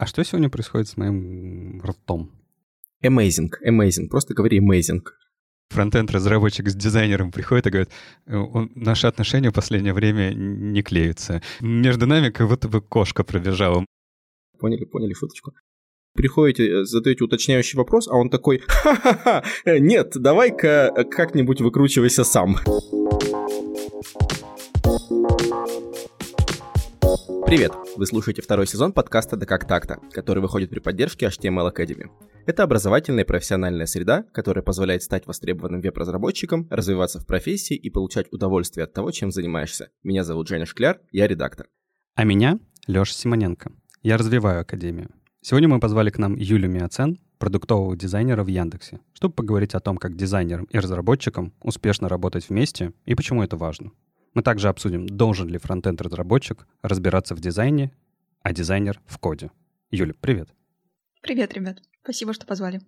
А что сегодня происходит с моим ртом? Amazing, amazing. Просто говори amazing. Фронтенд-разработчик с дизайнером приходит и говорит, «Э, наши отношения в последнее время не клеются. Между нами как будто бы кошка пробежала. Поняли, поняли шуточку. Приходите, э, задаете уточняющий вопрос, а он такой, ха-ха-ха, э, нет, давай-ка как-нибудь выкручивайся сам. Привет! Вы слушаете второй сезон подкаста «Да как так-то», который выходит при поддержке HTML Academy. Это образовательная и профессиональная среда, которая позволяет стать востребованным веб-разработчиком, развиваться в профессии и получать удовольствие от того, чем занимаешься. Меня зовут Женя Шкляр, я редактор. А меня Леша Симоненко. Я развиваю Академию. Сегодня мы позвали к нам Юлю Миоцен, продуктового дизайнера в Яндексе, чтобы поговорить о том, как дизайнерам и разработчикам успешно работать вместе и почему это важно. Мы также обсудим, должен ли фронтенд-разработчик разбираться в дизайне, а дизайнер в коде. Юля, привет. Привет, ребят. Спасибо, что позвали.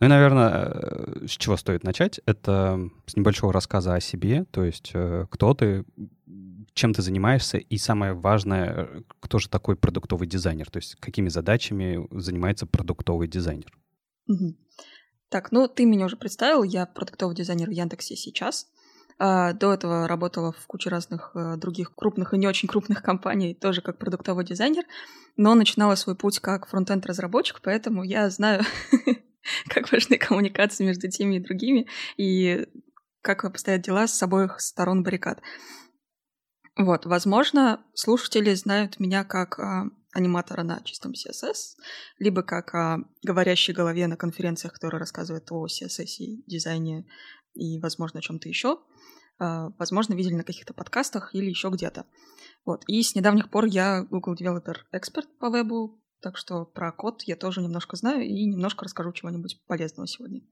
Ну и, наверное, э, с чего стоит начать? Это с небольшого рассказа о себе, то есть э, кто ты, чем ты занимаешься, и самое важное, э, кто же такой продуктовый дизайнер, то есть какими задачами занимается продуктовый дизайнер. Угу. Так, ну ты меня уже представил, я продуктовый дизайнер в Яндексе сейчас. А, до этого работала в куче разных э, других крупных и не очень крупных компаний, тоже как продуктовый дизайнер, но начинала свой путь как фронтенд-разработчик, поэтому я знаю, как важны коммуникации между теми и другими, и как обстоят дела с обоих сторон баррикад. Вот, возможно, слушатели знают меня как а, аниматора на чистом CSS, либо как а, говорящей голове на конференциях, который рассказывает о CSS и дизайне и, возможно, о чем-то еще. А, возможно, видели на каких-то подкастах или еще где-то. Вот. И с недавних пор я Google Developer Expert по вебу, так что про код я тоже немножко знаю и немножко расскажу чего-нибудь полезного сегодня.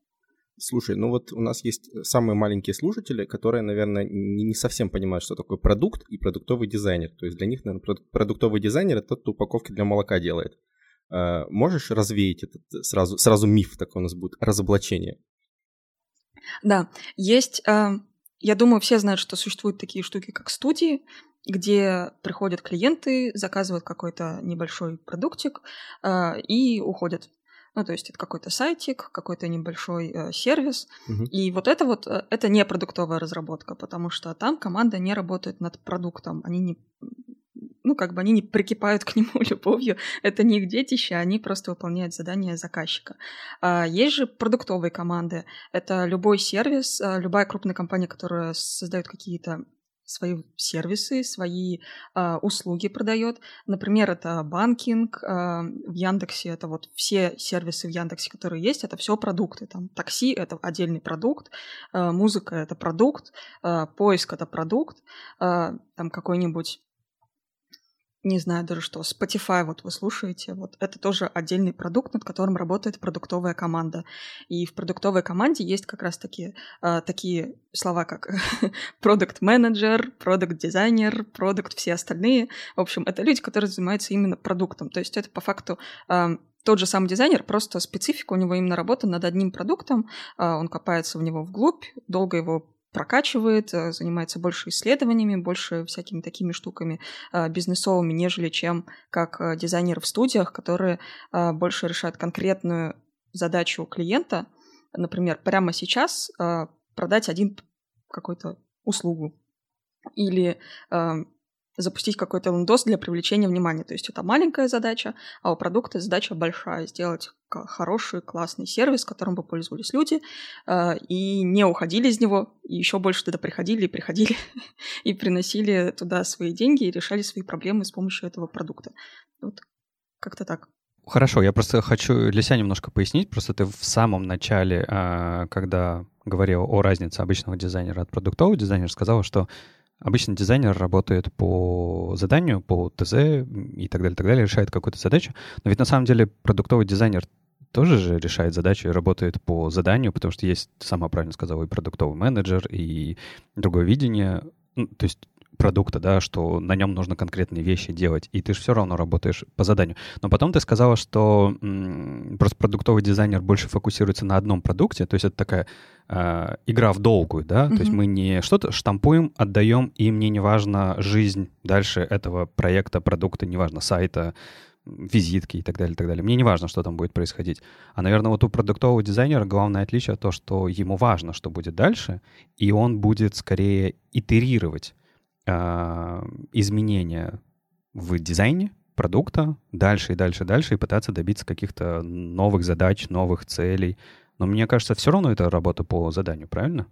Слушай, ну вот у нас есть самые маленькие слушатели, которые, наверное, не совсем понимают, что такое продукт и продуктовый дизайнер. То есть для них, наверное, продуктовый дизайнер — это тот, кто упаковки для молока делает. А, можешь развеять этот сразу, сразу миф такой у нас будет, разоблачение? Да, есть а, я думаю, все знают, что существуют такие штуки, как студии, где приходят клиенты, заказывают какой-то небольшой продуктик э, и уходят. Ну, то есть это какой-то сайтик, какой-то небольшой э, сервис. Угу. И вот это вот, э, это не продуктовая разработка, потому что там команда не работает над продуктом, они не ну, как бы они не прикипают к нему любовью, это не их детище, они просто выполняют задания заказчика. А, есть же продуктовые команды, это любой сервис, а, любая крупная компания, которая создает какие-то свои сервисы, свои э, услуги продает. Например, это банкинг э, в Яндексе, это вот все сервисы в Яндексе, которые есть, это все продукты. Там такси это отдельный продукт, э, музыка это продукт, э, поиск это продукт, э, там какой-нибудь не знаю даже что, Spotify вот вы слушаете, вот это тоже отдельный продукт, над которым работает продуктовая команда. И в продуктовой команде есть как раз таки э, такие слова, как продукт менеджер продукт дизайнер продукт все остальные. В общем, это люди, которые занимаются именно продуктом. То есть это по факту э, тот же самый дизайнер, просто специфика у него именно работа над одним продуктом, э, он копается в него вглубь, долго его прокачивает, э, занимается больше исследованиями, больше всякими такими штуками э, бизнесовыми, нежели чем как э, дизайнеры в студиях, которые больше решают конкретную задачу клиента, например, прямо сейчас продать один какую-то услугу. Или запустить какой-то лендос для привлечения внимания. То есть это маленькая задача, а у продукта задача большая. Сделать хороший, классный сервис, которым бы пользовались люди, э, и не уходили из него, и еще больше туда приходили и приходили, и приносили туда свои деньги и решали свои проблемы с помощью этого продукта. Вот как-то так. Хорошо, я просто хочу для себя немножко пояснить. Просто ты в самом начале, а, когда говорил о разнице обычного дизайнера от продуктового дизайнера, сказала, что Обычно дизайнер работает по заданию, по ТЗ и так далее, так далее, решает какую-то задачу. Но ведь на самом деле продуктовый дизайнер тоже же решает задачу и работает по заданию, потому что есть, сама правильно сказала, и продуктовый менеджер, и другое видение. Ну, то есть продукта, да, что на нем нужно конкретные вещи делать, и ты же все равно работаешь по заданию. Но потом ты сказала, что м, просто продуктовый дизайнер больше фокусируется на одном продукте, то есть это такая э, игра в долгую, да, mm-hmm. то есть мы не что-то штампуем, отдаем, и мне не важно жизнь дальше этого проекта, продукта, неважно, сайта, визитки и так далее, и так далее. Мне не важно, что там будет происходить. А, наверное, вот у продуктового дизайнера главное отличие то, что ему важно, что будет дальше, и он будет скорее итерировать изменения в дизайне продукта дальше и дальше и дальше и пытаться добиться каких-то новых задач, новых целей. Но мне кажется, все равно это работа по заданию, правильно?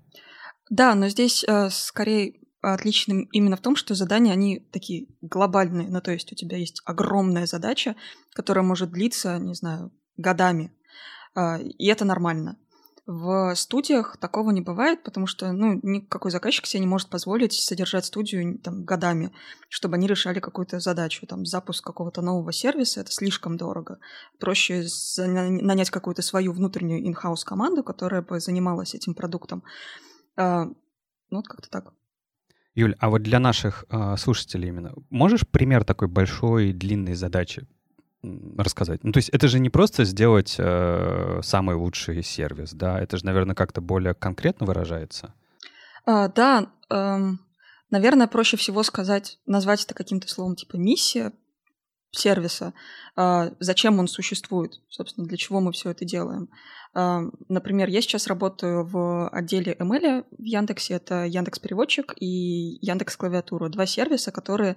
Да, но здесь э, скорее отличным именно в том, что задания, они такие глобальные. Ну, то есть у тебя есть огромная задача, которая может длиться, не знаю, годами. Э, и это нормально. В студиях такого не бывает, потому что ну, никакой заказчик себе не может позволить содержать студию там, годами, чтобы они решали какую-то задачу. Там, запуск какого-то нового сервиса — это слишком дорого. Проще нанять какую-то свою внутреннюю in-house команду, которая бы занималась этим продуктом. А, ну, вот как-то так. Юль, а вот для наших э, слушателей именно, можешь пример такой большой, длинной задачи рассказать? Ну, то есть это же не просто сделать э, самый лучший сервис, да? Это же, наверное, как-то более конкретно выражается. А, да, эм, наверное, проще всего сказать, назвать это каким-то словом типа миссия сервиса, э, зачем он существует, собственно, для чего мы все это делаем. Э, например, я сейчас работаю в отделе ML в Яндексе, это Яндекс Переводчик и Яндекс Клавиатура, два сервиса, которые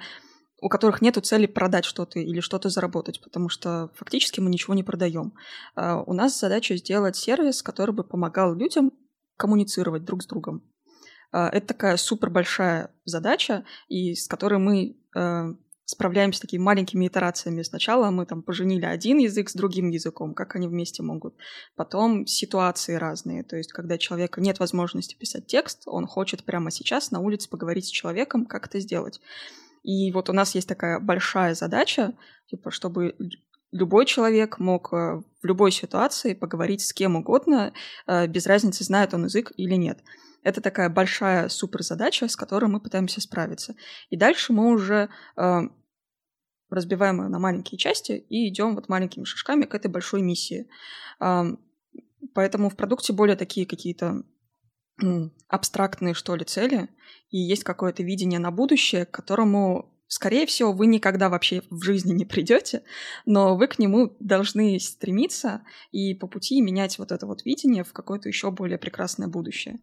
у которых нет цели продать что-то или что-то заработать, потому что фактически мы ничего не продаем. А, у нас задача сделать сервис, который бы помогал людям коммуницировать друг с другом. А, это такая супер большая задача, и с которой мы а, справляемся такими маленькими итерациями. Сначала мы там поженили один язык с другим языком, как они вместе могут. Потом ситуации разные, то есть когда человека нет возможности писать текст, он хочет прямо сейчас на улице поговорить с человеком, как это сделать. И вот у нас есть такая большая задача, типа, чтобы любой человек мог э, в любой ситуации поговорить с кем угодно, э, без разницы, знает он язык или нет. Это такая большая суперзадача, с которой мы пытаемся справиться. И дальше мы уже э, разбиваем ее на маленькие части и идем вот маленькими шажками к этой большой миссии. Поэтому в продукте более такие какие-то абстрактные, что ли, цели, и есть какое-то видение на будущее, к которому, скорее всего, вы никогда вообще в жизни не придете, но вы к нему должны стремиться и по пути менять вот это вот видение в какое-то еще более прекрасное будущее.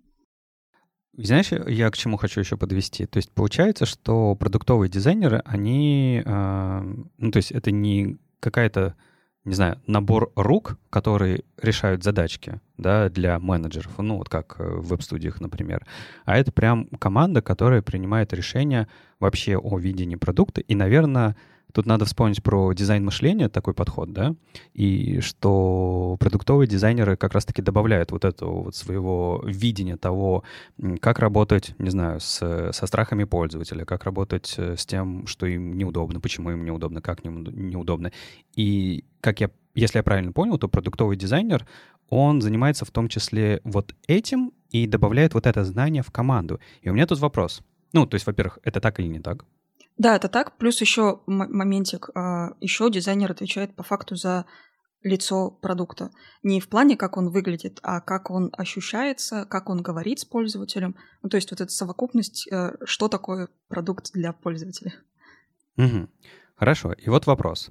Знаешь, я к чему хочу еще подвести? То есть получается, что продуктовые дизайнеры, они, э, ну то есть это не какая-то не знаю, набор рук, которые решают задачки, да, для менеджеров, ну, вот как э, в веб-студиях, например. А это прям команда, которая принимает решения вообще о видении продукта. И, наверное, Тут надо вспомнить про дизайн мышления, такой подход, да, и что продуктовые дизайнеры как раз-таки добавляют вот этого вот своего видения того, как работать, не знаю, с, со страхами пользователя, как работать э, с тем, что им неудобно, почему им неудобно, как им неудобно. И как я, если я правильно понял, то продуктовый дизайнер, он занимается в том числе вот этим и добавляет вот это знание в команду. И у меня тут вопрос. Ну, то есть, во-первых, это так или не так? Да, это так. Плюс еще моментик. А, еще дизайнер отвечает по факту за лицо продукта. Не в плане, как он выглядит, а как он ощущается, как он говорит с пользователем. Ну, то есть вот эта совокупность, э, что такое продукт для пользователя. Угу. Хорошо. И вот вопрос.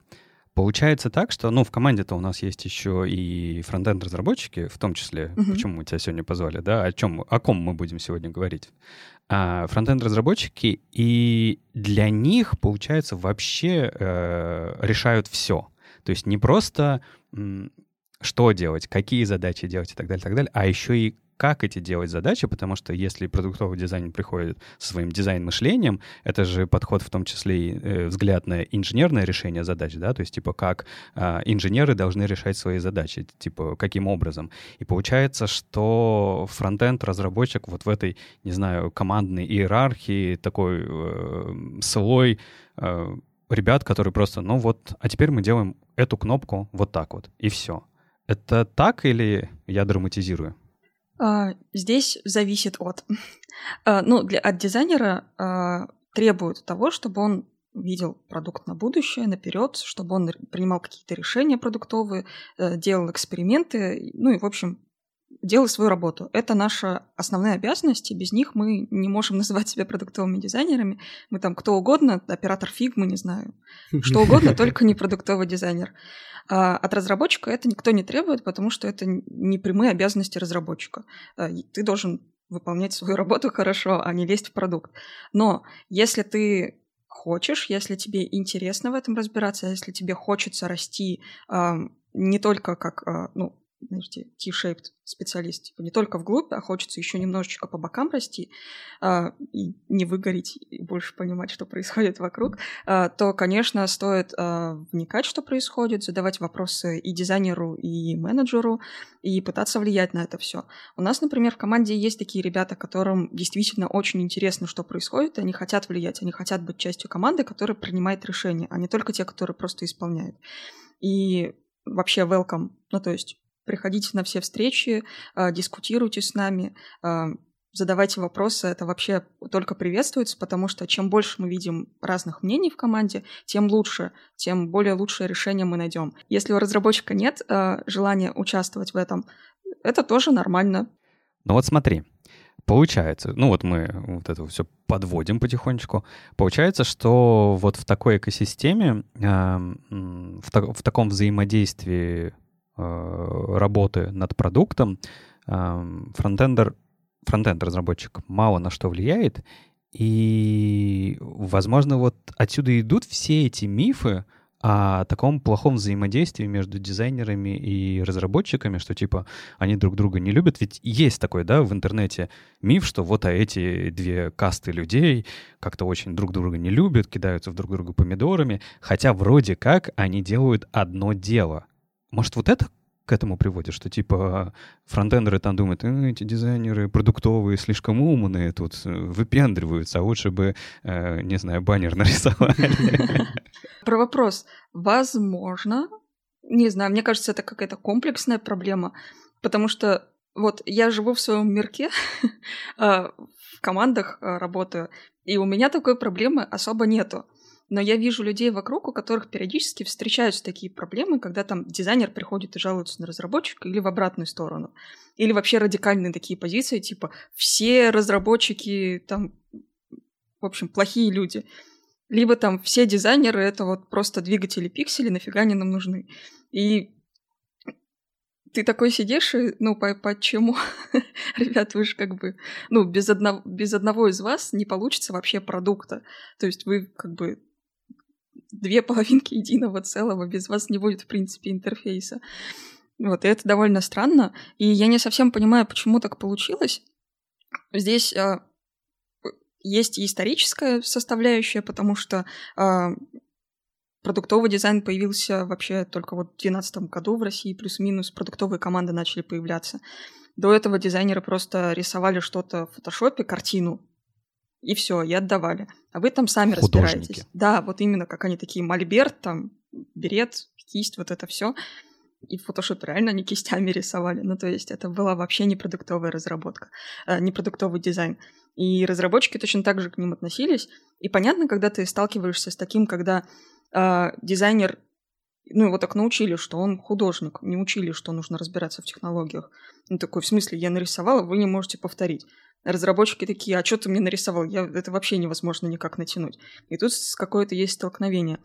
Получается так, что, ну, в команде-то у нас есть еще и фронтенд-разработчики, в том числе, uh-huh. почему мы тебя сегодня позвали, да, о чем, о ком мы будем сегодня говорить. А, фронтенд-разработчики, и для них, получается, вообще э, решают все. То есть не просто что делать, какие задачи делать и так далее, так далее, а еще и как эти делать задачи, потому что если продуктовый дизайн приходит со своим дизайн-мышлением, это же подход в том числе и э, взгляд на инженерное решение задач, да, то есть типа как э, инженеры должны решать свои задачи, типа каким образом. И получается, что фронтенд-разработчик вот в этой, не знаю, командной иерархии, такой э, слой э, ребят, которые просто, ну вот, а теперь мы делаем эту кнопку вот так вот, и все. Это так или я драматизирую? А, здесь зависит от. А, ну, для, от дизайнера а, требуют того, чтобы он видел продукт на будущее, наперед, чтобы он принимал какие-то решения продуктовые, э, делал эксперименты, ну и, в общем, делай свою работу. Это наша основная обязанность, и без них мы не можем называть себя продуктовыми дизайнерами. Мы там кто угодно, оператор фигмы, не знаю, что угодно, только не продуктовый дизайнер. А от разработчика это никто не требует, потому что это не прямые обязанности разработчика. А, ты должен выполнять свою работу хорошо, а не лезть в продукт. Но если ты хочешь, если тебе интересно в этом разбираться, если тебе хочется расти не только как э, ну, знаете, T-shaped специалист, типа не только вглубь, а хочется еще немножечко по бокам расти а, и не выгореть и больше понимать, что происходит вокруг, а, то, конечно, стоит а, вникать, что происходит, задавать вопросы и дизайнеру, и менеджеру, и пытаться влиять на это все. У нас, например, в команде есть такие ребята, которым действительно очень интересно, что происходит, и они хотят влиять, они хотят быть частью команды, которая принимает решения, а не только те, которые просто исполняют. И вообще welcome. Ну, то есть приходите на все встречи, а, дискутируйте с нами, а, задавайте вопросы, это вообще только приветствуется, потому что чем больше мы видим разных мнений в команде, тем лучше, тем более лучшее решение мы найдем. Если у разработчика нет а, желания участвовать в этом, это тоже нормально. Ну вот смотри, Получается, ну вот мы вот это все подводим потихонечку. Получается, что вот в такой экосистеме, в, та- в таком взаимодействии Э, работы над продуктом, фронтендер, фронтенд-разработчик мало на что влияет, и, возможно, вот отсюда идут все эти мифы о таком плохом взаимодействии между дизайнерами и разработчиками, что типа они друг друга не любят. Ведь есть такой, да, в интернете миф, что вот а эти две касты людей как-то очень друг друга не любят, кидаются в друг друга помидорами, хотя вроде как они делают одно дело — может, вот это к этому приводит, что типа фронтендеры там думают, э, эти дизайнеры продуктовые слишком умные тут э, выпендриваются, а лучше бы, э, не знаю, баннер нарисовали. Про вопрос. Возможно, не знаю, мне кажется, это какая-то комплексная проблема, потому что вот я живу в своем мирке, а, в командах а, работаю, и у меня такой проблемы особо нету. Но я вижу людей вокруг, у которых периодически встречаются такие проблемы, когда там дизайнер приходит и жалуется на разработчика или в обратную сторону. Или вообще радикальные такие позиции, типа все разработчики там, в общем, плохие люди. Либо там все дизайнеры — это вот просто двигатели пиксели, нафига они нам нужны. И ты такой сидишь и, ну, по почему? Ребят, вы же как бы, ну, без одного, без одного из вас не получится вообще продукта. То есть вы как бы две половинки единого целого, без вас не будет, в принципе, интерфейса. Вот, и это довольно странно. И я не совсем понимаю, почему так получилось. Здесь э, есть и историческая составляющая, потому что э, продуктовый дизайн появился вообще только вот в 2012 году в России, плюс-минус продуктовые команды начали появляться. До этого дизайнеры просто рисовали что-то в фотошопе, картину, и все, и отдавали. А вы там сами Художники. разбираетесь. Да, вот именно как они такие, мольберт, там, берет, кисть, вот это все. И в фотошопе реально они кистями рисовали. Ну, то есть это была вообще не продуктовая разработка, э, не продуктовый дизайн. И разработчики точно так же к ним относились. И понятно, когда ты сталкиваешься с таким, когда э, дизайнер ну, его так научили, что он художник, не учили, что нужно разбираться в технологиях. Ну, такой, в смысле, я нарисовала, вы не можете повторить разработчики такие, а что ты мне нарисовал? Я, это вообще невозможно никак натянуть. И тут какое-то есть столкновение.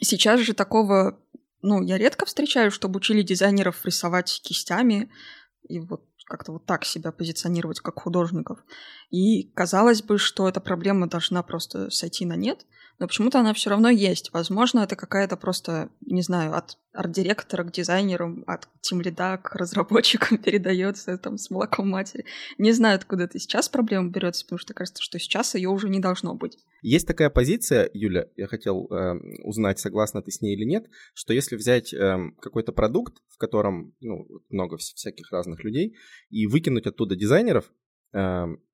Сейчас же такого, ну, я редко встречаю, чтобы учили дизайнеров рисовать кистями и вот как-то вот так себя позиционировать как художников. И казалось бы, что эта проблема должна просто сойти на нет – но почему-то она все равно есть. Возможно, это какая-то просто, не знаю, от арт-директора к дизайнеру, от тимлида к разработчикам передается там с молоком матери. Не знаю, откуда это сейчас проблема берется, потому что кажется, что сейчас ее уже не должно быть. Есть такая позиция, Юля, я хотел э, узнать, согласна ты с ней или нет, что если взять э, какой-то продукт, в котором ну, много всяких разных людей, и выкинуть оттуда дизайнеров,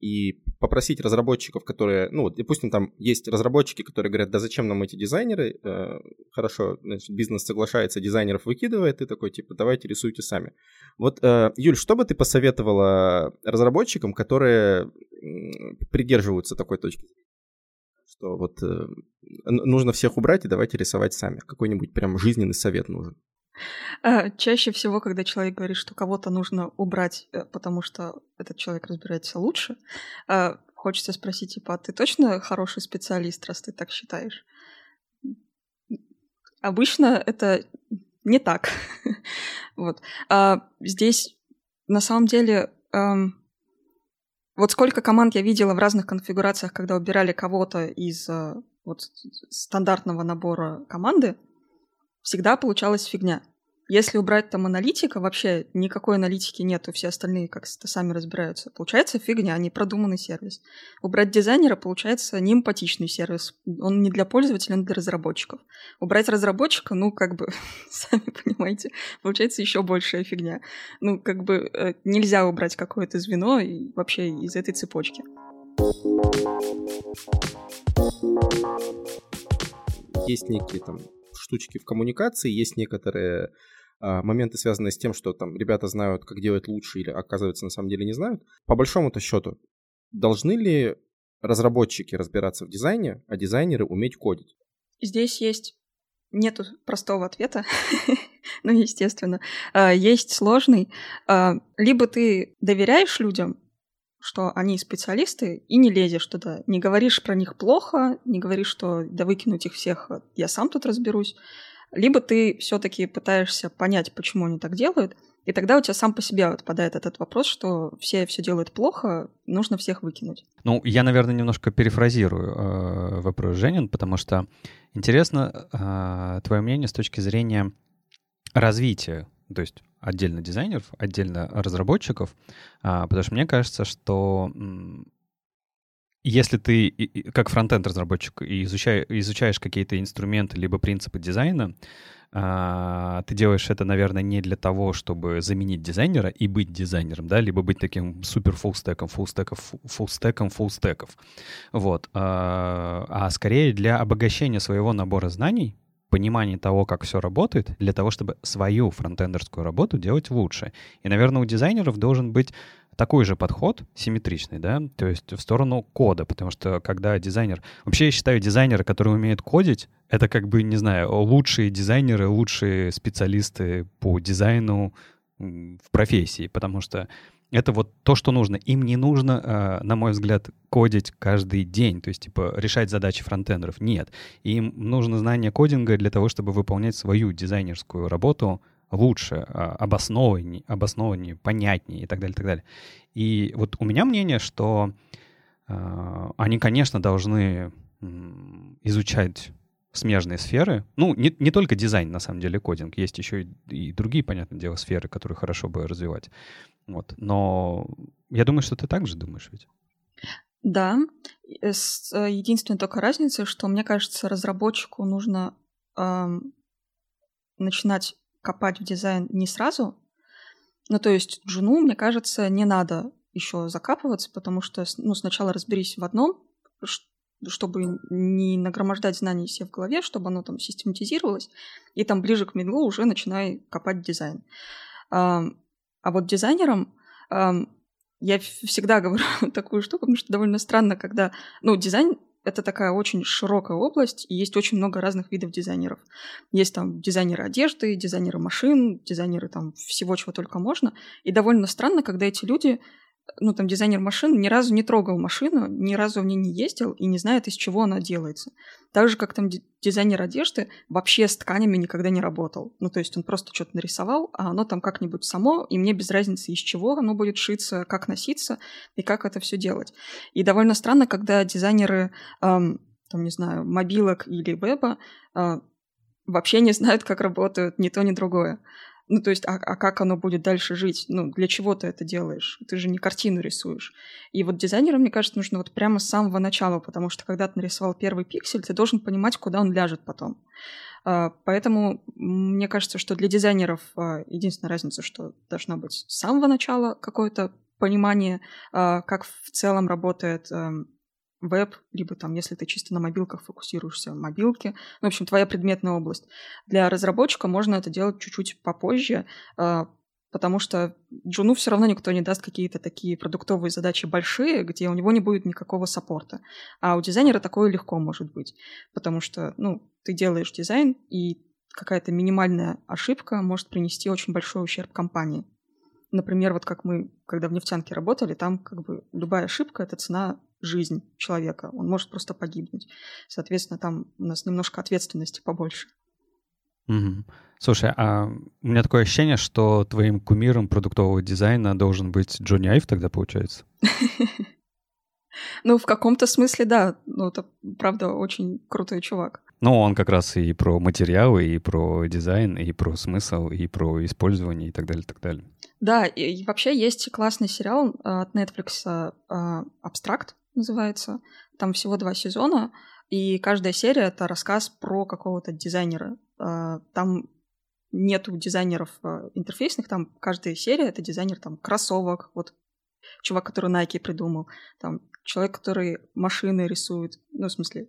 и попросить разработчиков, которые, ну допустим, там есть разработчики, которые говорят, да зачем нам эти дизайнеры, э, хорошо, значит, бизнес соглашается, дизайнеров выкидывает, и такой, типа, давайте рисуйте сами. Вот, э, Юль, что бы ты посоветовала разработчикам, которые придерживаются такой точки что вот э, нужно всех убрать и давайте рисовать сами. Какой-нибудь прям жизненный совет нужен. А, чаще всего, когда человек говорит, что кого-то нужно убрать, э, потому что этот человек разбирается лучше, а, хочется спросить, типа, а ты точно хороший специалист, раз ты так считаешь? Обычно это не так. вот. А здесь на самом деле вот сколько команд я видела в разных конфигурациях, когда убирали кого-то из э, вот, стандартного набора команды, всегда получалась фигня. Если убрать там аналитика, вообще никакой аналитики нету, все остальные как-то сами разбираются. Получается фигня, не продуманный сервис. Убрать дизайнера, получается неэмпатичный сервис. Он не для пользователя, он для разработчиков. Убрать разработчика, ну, как бы, сами понимаете, получается еще большая фигня. Ну, как бы э, нельзя убрать какое-то звено и вообще из этой цепочки. Есть некие там штучки в коммуникации, есть некоторые а, моменты, связанные с тем, что там ребята знают, как делать лучше или, оказывается, на самом деле не знают. По большому-то счету, должны ли разработчики разбираться в дизайне, а дизайнеры уметь кодить? Здесь есть нету простого ответа, ну, естественно. А, есть сложный. А, либо ты доверяешь людям, что они специалисты, и не лезешь туда. Не говоришь про них плохо, не говоришь, что да выкинуть их всех, я сам тут разберусь. Либо ты все-таки пытаешься понять, почему они так делают, и тогда у тебя сам по себе отпадает этот вопрос, что все все делают плохо, нужно всех выкинуть. Ну, я, наверное, немножко перефразирую э, вопрос Женин, потому что интересно э, твое мнение с точки зрения развития, то есть отдельно дизайнеров, отдельно разработчиков, э, потому что мне кажется, что если ты как фронтенд разработчик изучаешь, изучаешь какие-то инструменты либо принципы дизайна, а, ты делаешь это, наверное, не для того, чтобы заменить дизайнера и быть дизайнером, да, либо быть таким супер фуллстеком, фуллстеком, фуллстеком, фуллстеков. Вот. А, а скорее для обогащения своего набора знаний, понимания того, как все работает, для того, чтобы свою фронтендерскую работу делать лучше. И, наверное, у дизайнеров должен быть такой же подход, симметричный, да, то есть в сторону кода, потому что когда дизайнер... Вообще я считаю, дизайнеры, которые умеют кодить, это как бы, не знаю, лучшие дизайнеры, лучшие специалисты по дизайну в профессии, потому что это вот то, что нужно. Им не нужно, а, на мой взгляд, кодить каждый день, то есть, типа, решать задачи фронтендеров. Нет. Им нужно знание кодинга для того, чтобы выполнять свою дизайнерскую работу лучше, а, обоснованнее, обоснованнее, понятнее и так далее, и так далее. И вот у меня мнение, что э, они, конечно, должны изучать смежные сферы. Ну, не, не только дизайн, на самом деле, кодинг. Есть еще и, и другие, понятное дело, сферы, которые хорошо бы развивать. Вот. Но я думаю, что ты так же думаешь ведь. Да. Э, единственная только разница, что, мне кажется, разработчику нужно э, начинать копать в дизайн не сразу. Ну, то есть джуну, мне кажется, не надо еще закапываться, потому что ну, сначала разберись в одном, чтобы не нагромождать знаний себе в голове, чтобы оно там систематизировалось, и там ближе к медлу уже начинай копать дизайн. А, вот дизайнерам я всегда говорю такую штуку, потому что довольно странно, когда... Ну, дизайн это такая очень широкая область, и есть очень много разных видов дизайнеров. Есть там дизайнеры одежды, дизайнеры машин, дизайнеры там всего, чего только можно. И довольно странно, когда эти люди ну, там, дизайнер машин ни разу не трогал машину, ни разу в ней не ездил и не знает, из чего она делается. Так же, как там дизайнер одежды вообще с тканями никогда не работал. Ну, то есть он просто что-то нарисовал, а оно там как-нибудь само, и мне без разницы, из чего оно будет шиться, как носиться и как это все делать. И довольно странно, когда дизайнеры, эм, там, не знаю, мобилок или веба э, вообще не знают, как работают ни то, ни другое. Ну, то есть, а, а как оно будет дальше жить? Ну, для чего ты это делаешь? Ты же не картину рисуешь. И вот дизайнерам, мне кажется, нужно вот прямо с самого начала, потому что когда ты нарисовал первый пиксель, ты должен понимать, куда он ляжет потом. А, поэтому мне кажется, что для дизайнеров а, единственная разница, что должно быть с самого начала какое-то понимание, а, как в целом работает эм, веб, либо там, если ты чисто на мобилках фокусируешься, мобилки. Ну, в общем, твоя предметная область. Для разработчика можно это делать чуть-чуть попозже, а, потому что Джуну все равно никто не даст какие-то такие продуктовые задачи большие, где у него не будет никакого саппорта. А у дизайнера такое легко может быть, потому что, ну, ты делаешь дизайн, и какая-то минимальная ошибка может принести очень большой ущерб компании. Например, вот как мы, когда в нефтянке работали, там как бы любая ошибка — это цена жизнь человека. Он может просто погибнуть. Соответственно, там у нас немножко ответственности побольше. Угу. Слушай, а у меня такое ощущение, что твоим кумиром продуктового дизайна должен быть Джонни Айв тогда, получается? Ну, в каком-то смысле, да. Ну, это, правда, очень крутой чувак. Ну, он как раз и про материалы, и про дизайн, и про смысл, и про использование, и так далее, и так далее. Да, и вообще есть классный сериал а, от Netflix а, «Абстракт» называется. Там всего два сезона, и каждая серия — это рассказ про какого-то дизайнера. А, там нету дизайнеров интерфейсных, там каждая серия — это дизайнер там кроссовок, вот чувак, который Nike придумал, там человек, который машины рисует, ну, в смысле,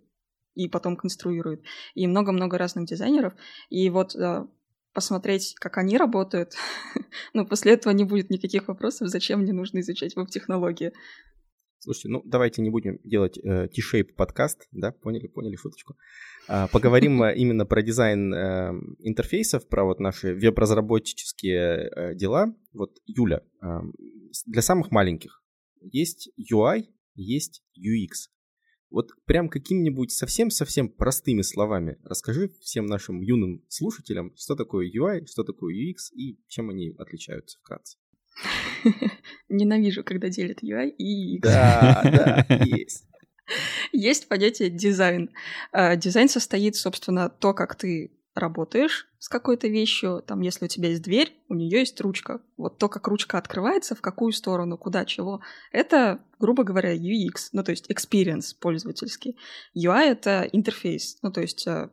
и потом конструирует, и много-много разных дизайнеров. И вот э, посмотреть, как они работают, ну, после этого не будет никаких вопросов, зачем мне нужно изучать веб-технологии. Слушайте, ну давайте не будем делать э, T-shape подкаст, да, поняли, поняли шуточку. А, поговорим э, именно про дизайн э, интерфейсов, про вот наши веб-разработческие э, дела. Вот, Юля, э, для самых маленьких есть UI, есть UX. Вот прям какими-нибудь совсем-совсем простыми словами расскажи всем нашим юным слушателям, что такое UI, что такое UX и чем они отличаются вкратце. Ненавижу, когда делят UI и UX. Да, да, есть. Есть понятие дизайн. А, дизайн состоит, собственно, то, как ты работаешь с какой-то вещью, там, если у тебя есть дверь, у нее есть ручка. Вот то, как ручка открывается, в какую сторону, куда, чего, это, грубо говоря, UX, ну, то есть experience пользовательский. UI — это интерфейс, ну, то есть э,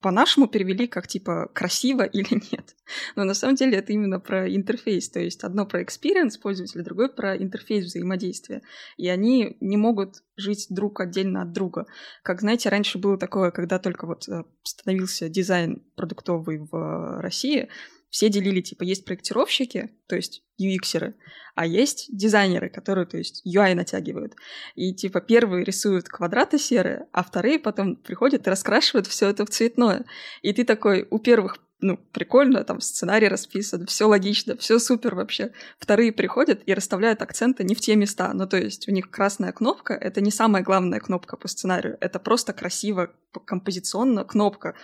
по-нашему перевели как типа красиво или нет. Но на самом деле это именно про интерфейс. То есть одно про experience пользователя, другое про интерфейс взаимодействия. И они не могут жить друг отдельно от друга. Как, знаете, раньше было такое, когда только вот э, становился дизайн продуктовый в России, все делили, типа, есть проектировщики, то есть UX-еры, а есть дизайнеры, которые, то есть, UI натягивают. И, типа, первые рисуют квадраты серые, а вторые потом приходят и раскрашивают все это в цветное. И ты такой, у первых ну, прикольно, там сценарий расписан, все логично, все супер вообще. Вторые приходят и расставляют акценты не в те места. Ну, то есть у них красная кнопка — это не самая главная кнопка по сценарию, это просто красиво, композиционно кнопка.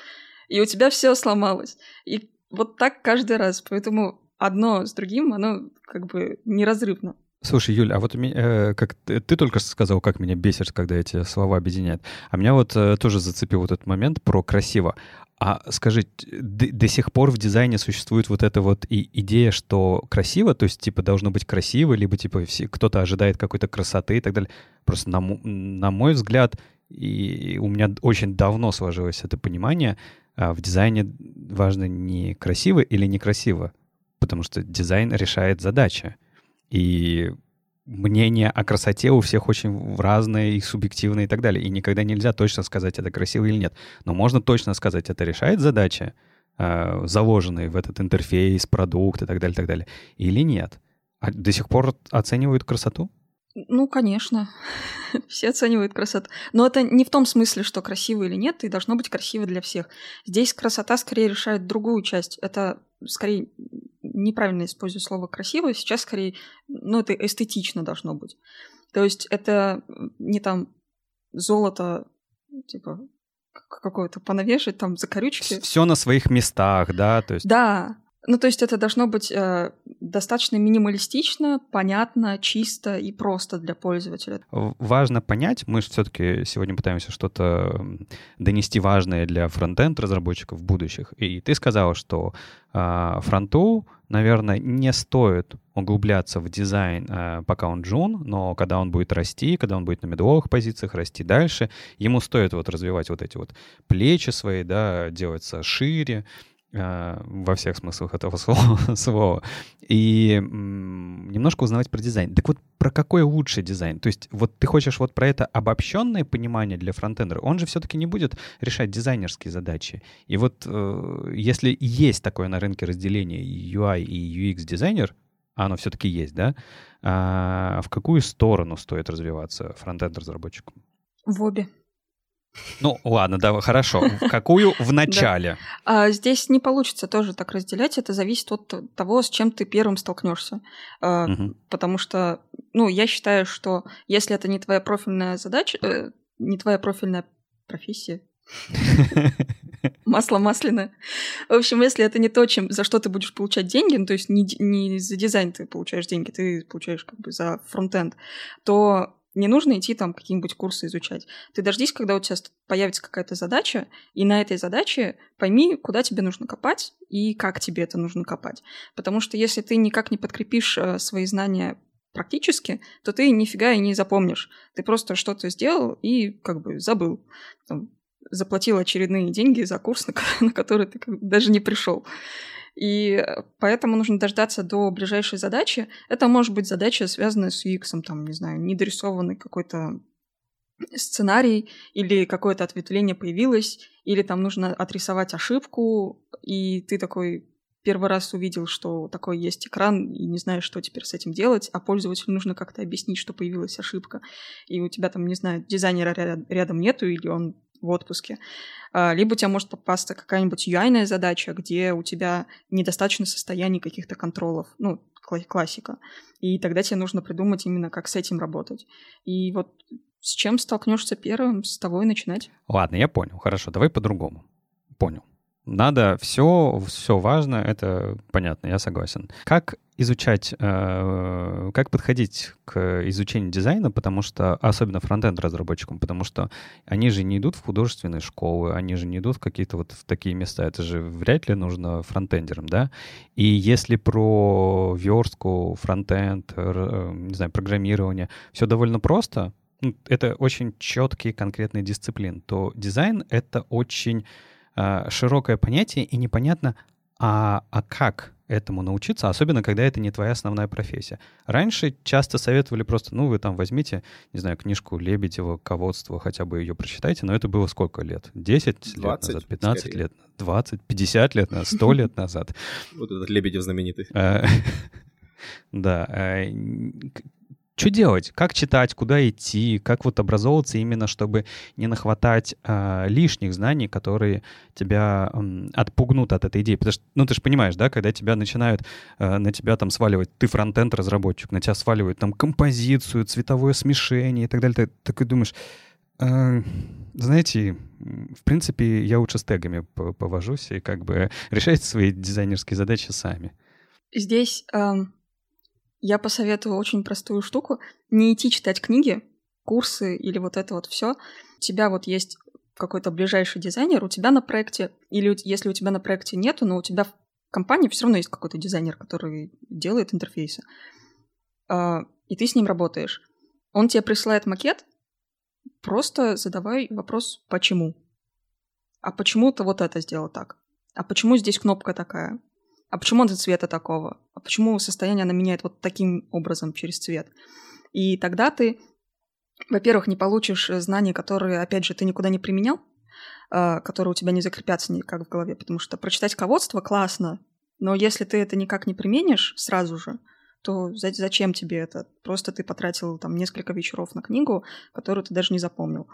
И у тебя все сломалось. И вот так каждый раз. Поэтому одно с другим, оно как бы неразрывно. Слушай, Юль, а вот э, как ты, ты только что сказал, как меня бесит, когда эти слова объединяют. А меня вот э, тоже зацепил вот этот момент про красиво. А скажи, до, до сих пор в дизайне существует вот эта вот и идея, что красиво, то есть типа должно быть красиво, либо типа все, кто-то ожидает какой-то красоты и так далее. Просто на, на мой взгляд, и у меня очень давно сложилось это понимание, а в дизайне важно не красиво или некрасиво, потому что дизайн решает задачи. И мнение о красоте у всех очень разное и субъективное и так далее. И никогда нельзя точно сказать, это красиво или нет. Но можно точно сказать, это решает задачи, э, заложенные в этот интерфейс, продукт и так далее, и так далее. Или нет. А до сих пор оценивают красоту? Ну, конечно. Все оценивают красоту. Но это не в том смысле, что красиво или нет, и должно быть красиво для всех. Здесь красота скорее решает другую часть. Это скорее неправильно использую слово красиво. Сейчас скорее, ну, это эстетично должно быть. То есть это не там золото, типа, какое-то понавешать, там закорючки. Все на своих местах, да, то есть. Да, ну, то есть это должно быть э, достаточно минималистично, понятно, чисто и просто для пользователя. Важно понять, мы же все-таки сегодня пытаемся что-то донести важное для фронтенд разработчиков будущих. И ты сказал, что э, фронту, наверное, не стоит углубляться в дизайн, э, пока он джун, но когда он будет расти, когда он будет на мидловых позициях расти дальше, ему стоит вот развивать вот эти вот плечи свои, да, делаться шире, во всех смыслах этого слова, и немножко узнавать про дизайн. Так вот, про какой лучший дизайн? То есть вот ты хочешь вот про это обобщенное понимание для фронтендера, он же все-таки не будет решать дизайнерские задачи. И вот э, если есть такое на рынке разделение UI и UX дизайнер, а оно все-таки есть, да, а в какую сторону стоит развиваться фронтенд разработчику? В обе. Ну, ладно, да, хорошо. Какую в начале? А здесь не получится тоже так разделять. Это зависит от того, с чем ты первым столкнешься. А, потому что, ну, я считаю, что если это не твоя профильная задача, э, не твоя профильная профессия, Масло масляное. В общем, если это не то, чем, за что ты будешь получать деньги, ну, то есть не, не за дизайн ты получаешь деньги, ты получаешь как бы за фронтенд, то не нужно идти там какие-нибудь курсы изучать. Ты дождись, когда у тебя появится какая-то задача, и на этой задаче пойми, куда тебе нужно копать и как тебе это нужно копать. Потому что если ты никак не подкрепишь э, свои знания практически, то ты нифига и не запомнишь. Ты просто что-то сделал и как бы забыл. Там, заплатил очередные деньги за курс, на, на который ты даже не пришел. И поэтому нужно дождаться до ближайшей задачи. Это может быть задача, связанная с UX, там, не знаю, недорисованный какой-то сценарий, или какое-то ответвление появилось, или там нужно отрисовать ошибку, и ты такой первый раз увидел, что такой есть экран, и не знаешь, что теперь с этим делать, а пользователю нужно как-то объяснить, что появилась ошибка, и у тебя там, не знаю, дизайнера рядом нету, или он в отпуске. А, либо у тебя может попасться какая-нибудь UI задача, где у тебя недостаточно состояний каких-то контролов, ну, классика. И тогда тебе нужно придумать именно, как с этим работать. И вот с чем столкнешься первым, с того и начинать. Ладно, я понял. Хорошо, давай по-другому. Понял. Надо все, все важно, это понятно, я согласен. Как изучать, э, как подходить к изучению дизайна, потому что, особенно фронтенд разработчикам, потому что они же не идут в художественные школы, они же не идут в какие-то вот в такие места, это же вряд ли нужно фронтендерам, да? И если про верстку, фронтенд, не знаю, программирование, все довольно просто, ну, это очень четкие конкретные дисциплины, то дизайн — это очень Э, широкое понятие, и непонятно, а, а как этому научиться, особенно когда это не твоя основная профессия. Раньше часто советовали просто, ну, вы там возьмите, не знаю, книжку Лебедева «Ководство», хотя бы ее прочитайте, но это было сколько лет? 10 лет назад, 15 скорее. лет, 20, 50 лет назад, 100 лет назад. Вот этот Лебедев знаменитый. Э, да. Э, что делать? Как читать? Куда идти? Как вот образовываться именно, чтобы не нахватать э, лишних знаний, которые тебя э, отпугнут от этой идеи? Потому что, ну, ты же понимаешь, да, когда тебя начинают э, на тебя там сваливать, ты фронтенд разработчик, на тебя сваливают там композицию, цветовое смешение и так далее, ты такой думаешь, э, знаете, в принципе, я лучше с тегами повожусь и как бы решайте свои дизайнерские задачи сами. Здесь эм, я посоветую очень простую штуку. Не идти читать книги, курсы или вот это вот все. У тебя вот есть какой-то ближайший дизайнер, у тебя на проекте, или если у тебя на проекте нету, но у тебя в компании все равно есть какой-то дизайнер, который делает интерфейсы, а, и ты с ним работаешь. Он тебе присылает макет, просто задавай вопрос «почему?». А почему ты вот это сделал так? А почему здесь кнопка такая? А почему это цвета такого? А почему состояние она меняет вот таким образом через цвет? И тогда ты, во-первых, не получишь знания, которые, опять же, ты никуда не применял, а, которые у тебя не закрепятся никак в голове, потому что прочитать ководство классно, но если ты это никак не применишь сразу же, то зачем тебе это? Просто ты потратил там несколько вечеров на книгу, которую ты даже не запомнил.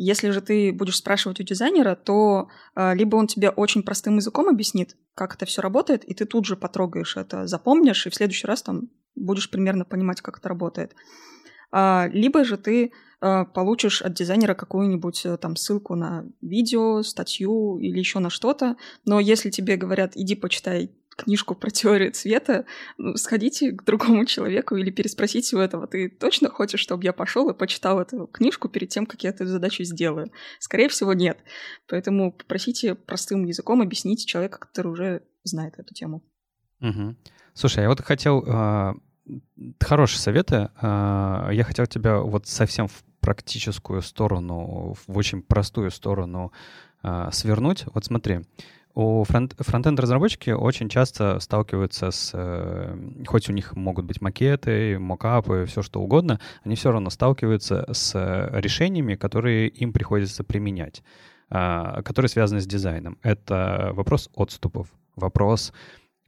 Если же ты будешь спрашивать у дизайнера, то э, либо он тебе очень простым языком объяснит, как это все работает, и ты тут же потрогаешь это, запомнишь, и в следующий раз там будешь примерно понимать, как это работает. А, либо же ты э, получишь от дизайнера какую-нибудь э, там ссылку на видео, статью или еще на что-то. Но если тебе говорят, иди почитай книжку про теорию цвета, ну, сходите к другому человеку или переспросите у этого, ты точно хочешь, чтобы я пошел и почитал эту книжку перед тем, как я эту задачу сделаю? Скорее всего, нет. Поэтому попросите простым языком объяснить человека, который уже знает эту тему. Угу. Слушай, я вот хотел... Э, хорошие советы. Э, я хотел тебя вот совсем в практическую сторону, в очень простую сторону э, свернуть. Вот смотри, у фронт, фронтенд-разработчики очень часто сталкиваются с... Э, хоть у них могут быть макеты, мокапы, все что угодно, они все равно сталкиваются с решениями, которые им приходится применять, а, которые связаны с дизайном. Это вопрос отступов, вопрос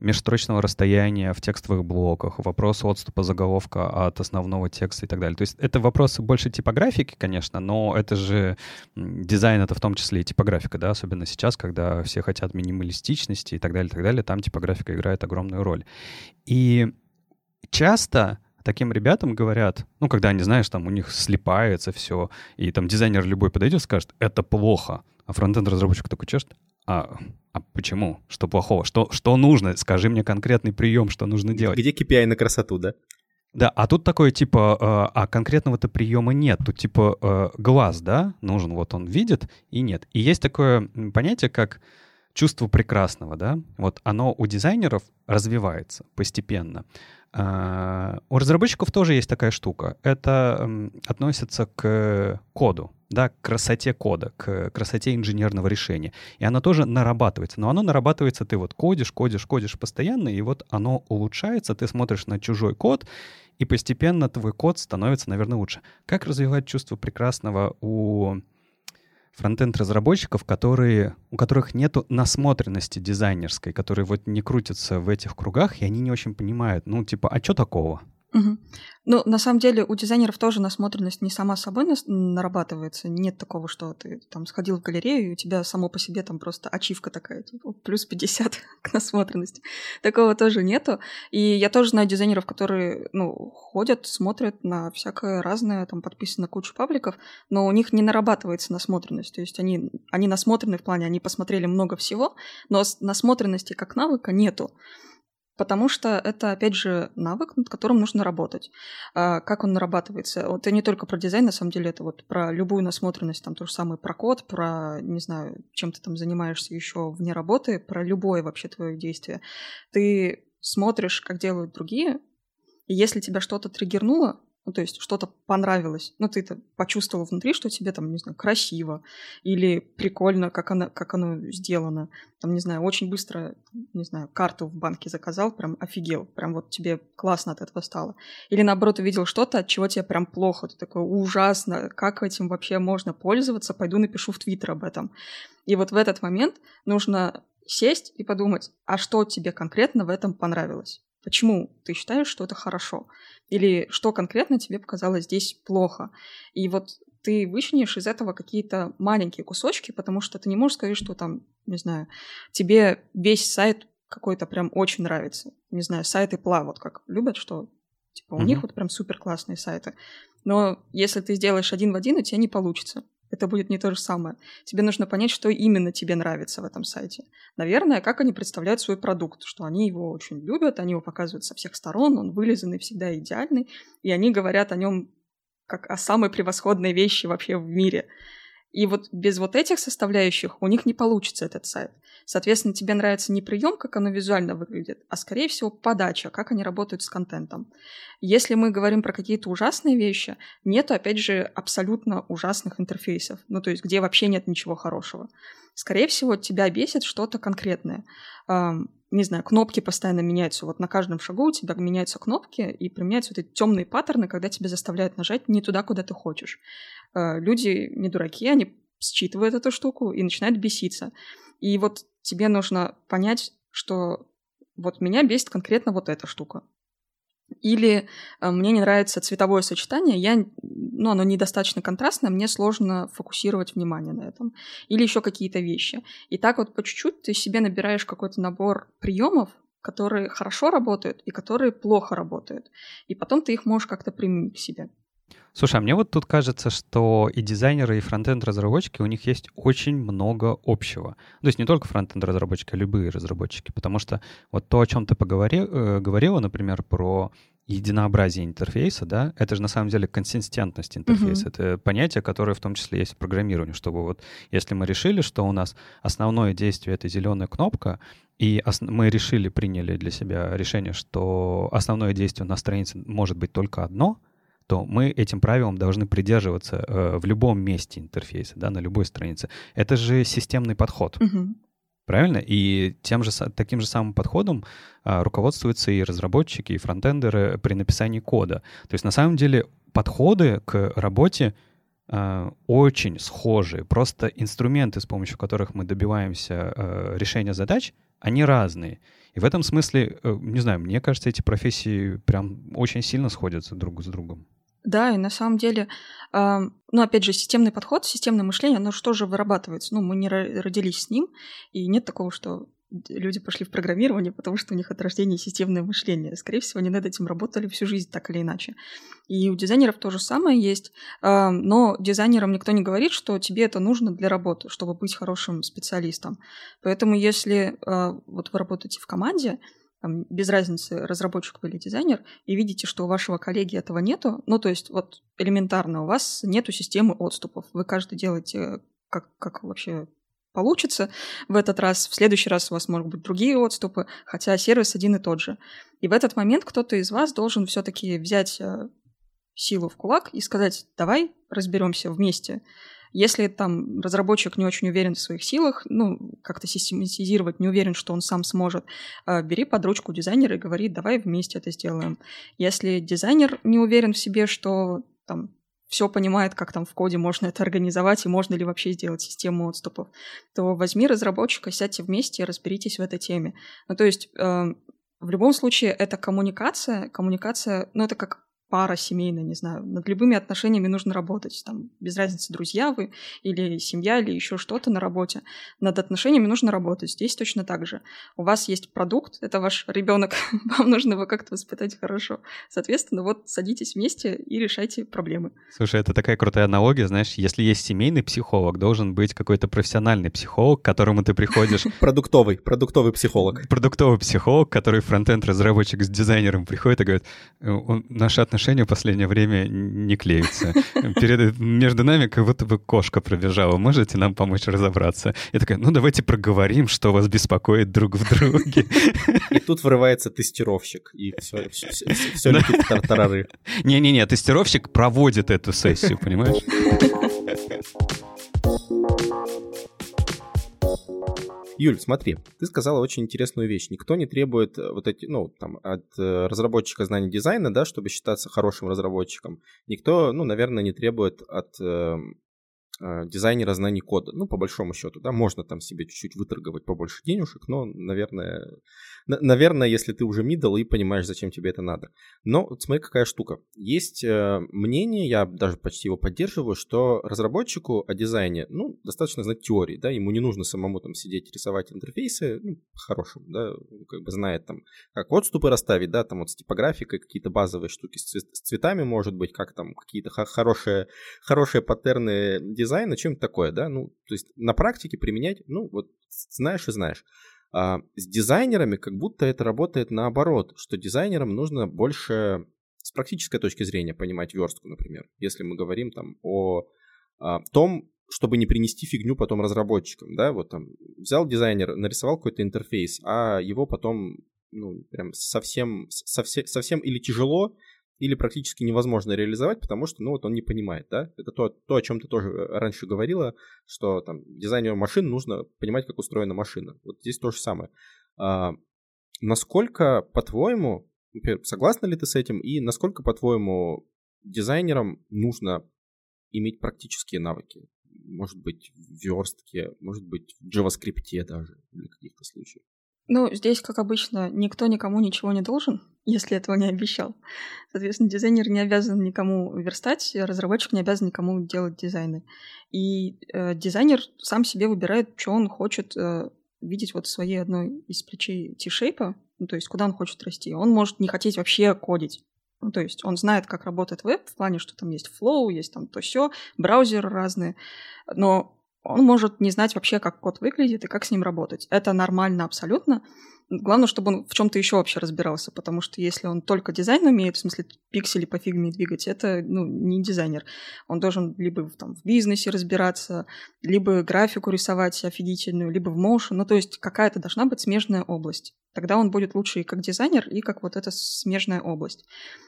межстрочного расстояния в текстовых блоках, вопрос отступа заголовка от основного текста и так далее. То есть это вопросы больше типографики, конечно, но это же дизайн, это в том числе и типографика, да, особенно сейчас, когда все хотят минималистичности и так далее, и так далее, там типографика играет огромную роль. И часто таким ребятам говорят, ну, когда они, знаешь, там у них слипается все, и там дизайнер любой подойдет и скажет, это плохо, а фронтенд разработчик такой чешет, а, а почему? Что плохого? Что, что нужно? Скажи мне конкретный прием, что нужно делать. Где KPI на красоту, да? Да, а тут такое типа, э, а конкретного-то приема нет. Тут типа э, глаз, да, нужен, вот он видит и нет. И есть такое понятие, как чувство прекрасного, да, вот оно у дизайнеров развивается постепенно. А, у разработчиков тоже есть такая штука. Это относится к коду, да, к красоте кода, к красоте инженерного решения. И оно тоже нарабатывается. Но оно нарабатывается, ты вот кодишь, кодишь, кодишь постоянно, и вот оно улучшается, ты смотришь на чужой код, и постепенно твой код становится, наверное, лучше. Как развивать чувство прекрасного у фронтенд-разработчиков, которые, у которых нет насмотренности дизайнерской, которые вот не крутятся в этих кругах, и они не очень понимают, ну, типа, а что такого? Угу. Ну, на самом деле, у дизайнеров тоже насмотренность не сама собой нарабатывается. Нет такого, что ты там сходил в галерею, и у тебя само по себе там просто ачивка такая, типа, плюс 50 к насмотренности. Такого тоже нету. И я тоже знаю дизайнеров, которые, ну, ходят, смотрят на всякое разное, там, подписаны на кучу пабликов, но у них не нарабатывается насмотренность. То есть они, они насмотрены в плане, они посмотрели много всего, но насмотренности как навыка нету потому что это, опять же, навык, над которым нужно работать. А, как он нарабатывается? Вот это не только про дизайн, на самом деле, это вот про любую насмотренность, там то же самое про код, про, не знаю, чем ты там занимаешься еще вне работы, про любое вообще твое действие. Ты смотришь, как делают другие, и если тебя что-то триггернуло, ну, то есть что-то понравилось. Ну, ты это почувствовал внутри, что тебе там, не знаю, красиво или прикольно, как оно, как оно сделано. Там, не знаю, очень быстро, не знаю, карту в банке заказал, прям офигел. Прям вот тебе классно от этого стало. Или, наоборот, увидел что-то, от чего тебе прям плохо. Ты такой, ужасно, как этим вообще можно пользоваться? Пойду напишу в Твиттер об этом. И вот в этот момент нужно сесть и подумать, а что тебе конкретно в этом понравилось? Почему ты считаешь, что это хорошо? Или что конкретно тебе показалось здесь плохо? И вот ты вычленишь из этого какие-то маленькие кусочки, потому что ты не можешь сказать, что там, не знаю, тебе весь сайт какой-то прям очень нравится. Не знаю, сайты Пла вот как любят, что типа у mm-hmm. них вот прям супер классные сайты. Но если ты сделаешь один в один, у тебя не получится это будет не то же самое. Тебе нужно понять, что именно тебе нравится в этом сайте. Наверное, как они представляют свой продукт, что они его очень любят, они его показывают со всех сторон, он вылизанный, всегда идеальный, и они говорят о нем как о самой превосходной вещи вообще в мире. И вот без вот этих составляющих у них не получится этот сайт. Соответственно, тебе нравится не прием, как оно визуально выглядит, а скорее всего подача, как они работают с контентом. Если мы говорим про какие-то ужасные вещи, нету, опять же, абсолютно ужасных интерфейсов, ну то есть где вообще нет ничего хорошего. Скорее всего, тебя бесит что-то конкретное. Не знаю, кнопки постоянно меняются. Вот на каждом шагу у тебя меняются кнопки и применяются вот эти темные паттерны, когда тебя заставляют нажать не туда, куда ты хочешь. Э, люди не дураки, они считывают эту штуку и начинают беситься. И вот тебе нужно понять, что вот меня бесит конкретно вот эта штука. Или э, мне не нравится цветовое сочетание, я, ну, оно недостаточно контрастное, мне сложно фокусировать внимание на этом. Или еще какие-то вещи. И так вот по чуть-чуть ты себе набираешь какой-то набор приемов, которые хорошо работают и которые плохо работают. И потом ты их можешь как-то применить к себе. Слушай, а мне вот тут кажется, что и дизайнеры, и фронтенд-разработчики, у них есть очень много общего. То есть не только фронтенд-разработчики, а любые разработчики. Потому что вот то, о чем ты поговори, э, говорила, например, про единообразие интерфейса, да, это же на самом деле консистентность интерфейса. Uh-huh. Это понятие, которое в том числе есть в программировании, чтобы вот если мы решили, что у нас основное действие — это зеленая кнопка, и мы решили, приняли для себя решение, что основное действие на странице может быть только одно — то мы этим правилам должны придерживаться э, в любом месте интерфейса, да, на любой странице. Это же системный подход. Угу. Правильно? И тем же, таким же самым подходом а, руководствуются и разработчики, и фронтендеры при написании кода. То есть на самом деле подходы к работе а, очень схожие. Просто инструменты, с помощью которых мы добиваемся а, решения задач, они разные. И в этом смысле, э, не знаю, мне кажется, эти профессии прям очень сильно сходятся друг с другом. Да, и на самом деле, ну, опять же, системный подход, системное мышление, оно что же вырабатывается? Ну, мы не родились с ним, и нет такого, что люди пошли в программирование, потому что у них от рождения системное мышление. Скорее всего, они над этим работали всю жизнь, так или иначе. И у дизайнеров то же самое есть, но дизайнерам никто не говорит, что тебе это нужно для работы, чтобы быть хорошим специалистом. Поэтому если а, вот вы работаете в команде, там, без разницы, разработчик или дизайнер, и видите, что у вашего коллеги этого нету, ну, то есть вот элементарно, у вас нету системы отступов, вы каждый делаете как, как вообще получится в этот раз. В следующий раз у вас могут быть другие отступы, хотя сервис один и тот же. И в этот момент кто-то из вас должен все-таки взять э, силу в кулак и сказать, давай разберемся вместе. Если там разработчик не очень уверен в своих силах, ну, как-то систематизировать, не уверен, что он сам сможет, э, бери под ручку дизайнера и говори, давай вместе это сделаем. Если дизайнер не уверен в себе, что там все понимает, как там в коде можно это организовать и можно ли вообще сделать систему отступов, то возьми разработчика, сядьте вместе и разберитесь в этой теме. Ну, то есть э, в любом случае это коммуникация, коммуникация, ну, это как пара семейная, не знаю, над любыми отношениями нужно работать. Там, без разницы, друзья вы или семья, или еще что-то на работе. Над отношениями нужно работать. Здесь точно так же. У вас есть продукт, это ваш ребенок, вам нужно его как-то воспитать хорошо. Соответственно, вот садитесь вместе и решайте проблемы. Слушай, это такая крутая аналогия, знаешь, если есть семейный психолог, должен быть какой-то профессиональный психолог, к которому ты приходишь. Продуктовый, продуктовый психолог. Продуктовый психолог, который фронтенд разработчик с дизайнером приходит и говорит, наши отношения отношения в последнее время не клеются. Перед, между нами как будто бы кошка пробежала. Можете нам помочь разобраться? Я такая, ну давайте проговорим, что вас беспокоит друг в друге. И тут вырывается тестировщик, и все, все, все, все летит тартарары. Не-не-не, тестировщик проводит эту сессию, понимаешь? Юль, смотри, ты сказала очень интересную вещь. Никто не требует э, вот эти, ну, там, от э, разработчика знаний дизайна, да, чтобы считаться хорошим разработчиком. Никто, ну, наверное, не требует от эм, э, дизайнера знаний кода. Ну, по большому счету, да, можно там себе чуть-чуть выторговать побольше денежек, но, наверное, наверное, если ты уже middle и понимаешь, зачем тебе это надо. Но вот смотри, какая штука. Есть э, мнение, я даже почти его поддерживаю, что разработчику о дизайне, ну, достаточно знать теории, да, ему не нужно самому там сидеть рисовать интерфейсы, ну, по-хорошему, да, как бы знает там, как отступы расставить, да, там вот с типографикой какие-то базовые штуки с цветами, может быть, как там какие-то хорошие, хорошие паттерны дизайна, чем-то такое, да, ну, то есть на практике применять, ну, вот знаешь и знаешь. А с дизайнерами как будто это работает наоборот, что дизайнерам нужно больше с практической точки зрения понимать верстку, например. Если мы говорим там о, о а, том, чтобы не принести фигню потом разработчикам, да, вот там взял дизайнер, нарисовал какой-то интерфейс, а его потом ну, прям совсем, совсем, совсем или тяжело, или практически невозможно реализовать, потому что, ну, вот он не понимает, да? Это то, то о чем ты тоже э, раньше говорила, что там дизайнеру машин нужно понимать, как устроена машина. Вот здесь то же самое. А, насколько, по-твоему, согласна ли ты с этим, и насколько, по-твоему, дизайнерам нужно иметь практические навыки? Может быть, в верстке, может быть, в JavaScript даже для каких-то случаев. Ну, здесь, как обычно, никто никому ничего не должен, если этого не обещал. Соответственно, дизайнер не обязан никому верстать, разработчик не обязан никому делать дизайны. И э, дизайнер сам себе выбирает, что он хочет э, видеть вот своей одной из плечей T-шейпа, ну, то есть куда он хочет расти. Он может не хотеть вообще кодить. Ну, то есть он знает, как работает веб, в плане, что там есть Flow, есть там то все, браузеры разные, но он может не знать вообще, как код выглядит и как с ним работать. Это нормально абсолютно. Главное, чтобы он в чем-то еще вообще разбирался, потому что если он только дизайн умеет, в смысле пиксели по фигме двигать, это ну, не дизайнер. Он должен либо там, в бизнесе разбираться, либо графику рисовать офигительную, либо в motion. Ну, то есть какая-то должна быть смежная область. Тогда он будет лучше и как дизайнер, и как вот эта смежная область.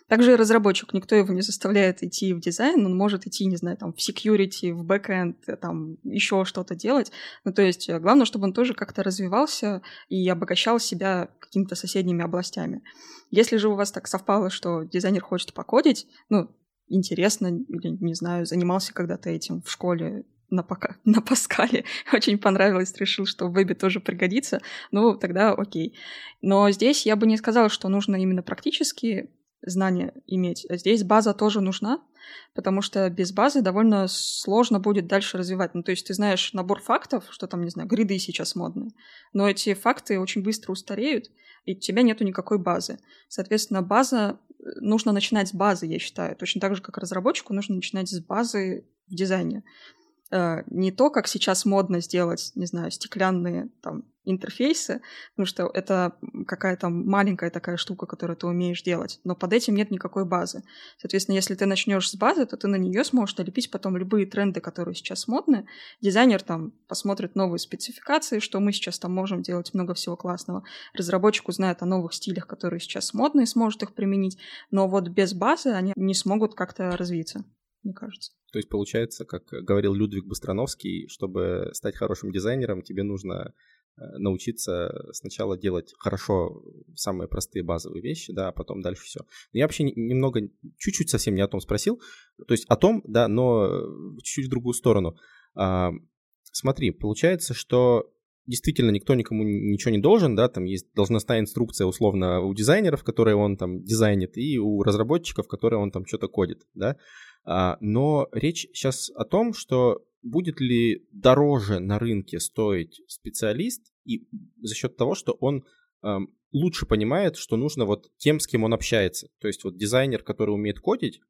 Также и разработчик, никто его не заставляет идти в дизайн, он может идти, не знаю, там, в security, в backend, там, еще что-то делать. Ну, то есть э, главное, чтобы он тоже как-то развивался и обогащал себя какими-то соседними областями. Если же у вас так совпало, что дизайнер хочет покодить, ну, интересно, или, не знаю, занимался когда-то этим в школе, на, пока, на Паскале очень понравилось, решил, что в вебе тоже пригодится, ну, тогда окей. Но здесь я бы не сказала, что нужно именно практические знания иметь. Здесь база тоже нужна, потому что без базы довольно сложно будет дальше развивать. Ну, то есть ты знаешь набор фактов, что там, не знаю, гриды сейчас модные, но эти факты очень быстро устареют, и у тебя нету никакой базы. Соответственно, база, э, нужно начинать с базы, я считаю. Точно так же, как разработчику, нужно начинать с базы в дизайне. Э, не то, как сейчас модно сделать, не знаю, стеклянные там интерфейсы, потому что это какая-то маленькая такая штука, которую ты умеешь делать, но под этим нет никакой базы. Соответственно, если ты начнешь с базы, то ты на нее сможешь налепить потом любые тренды, которые сейчас модны. Дизайнер там посмотрит новые спецификации, что мы сейчас там можем делать много всего классного. Разработчик узнает о новых стилях, которые сейчас модны, и сможет их применить. Но вот без базы они не смогут как-то развиться мне кажется. То есть получается, как говорил Людвиг Быстрановский, чтобы стать хорошим дизайнером, тебе нужно э, научиться сначала делать хорошо самые простые базовые вещи, да, а потом дальше все. Я вообще немного, чуть-чуть совсем не о том спросил, то есть о том, да, но чуть-чуть в другую сторону. А, смотри, получается, что действительно никто никому ничего не должен, да, там есть должностная инструкция условно у дизайнеров, которые он там дизайнит, и у разработчиков, которые он там что-то кодит, да. А, но речь сейчас о том, что будет ли дороже на рынке стоить специалист и за счет того, что он лучше понимает, что нужно вот тем, с кем он общается. То есть вот дизайнер, который умеет кодить,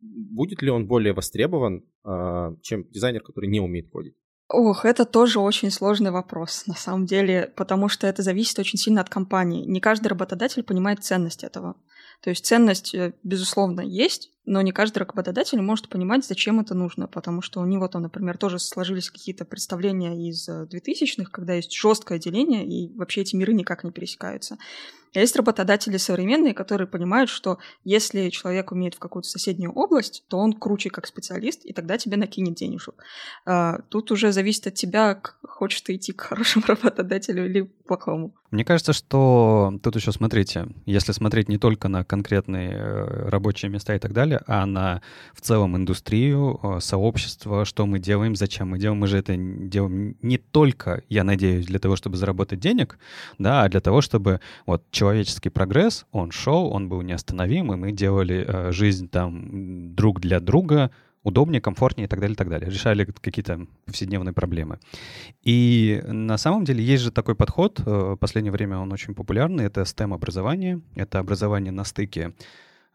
будет ли он более востребован, а, чем дизайнер, который не умеет кодить? Ох, это тоже очень сложный вопрос, на самом деле, потому что это зависит очень сильно от компании. Не каждый работодатель понимает ценность этого. То есть ценность, э, безусловно, есть, но не каждый работодатель может понимать, зачем это нужно, потому что у него там, например, тоже сложились какие-то представления из 2000-х, э, когда есть жесткое деление, и вообще эти миры никак не пересекаются. А есть работодатели современные, которые понимают, что если человек умеет в какую-то соседнюю область, то он круче как специалист, и тогда тебе накинет денежек. А, тут уже зависит от тебя, хочешь ты идти к хорошему работодателю или плохому. Мне кажется, что тут еще смотрите, если смотреть не только на конкретные э, рабочие места и так далее, а на в целом индустрию, э, сообщество, что мы делаем, зачем мы делаем. Мы же это делаем не только, я надеюсь, для того, чтобы заработать денег, да, а для того, чтобы вот человеческий прогресс, он шел, он был неостановим, и мы делали э, жизнь там друг для друга, удобнее, комфортнее и так далее, и так далее. Решали какие-то повседневные проблемы. И на самом деле есть же такой подход, э, в последнее время он очень популярный, это STEM-образование, это образование на стыке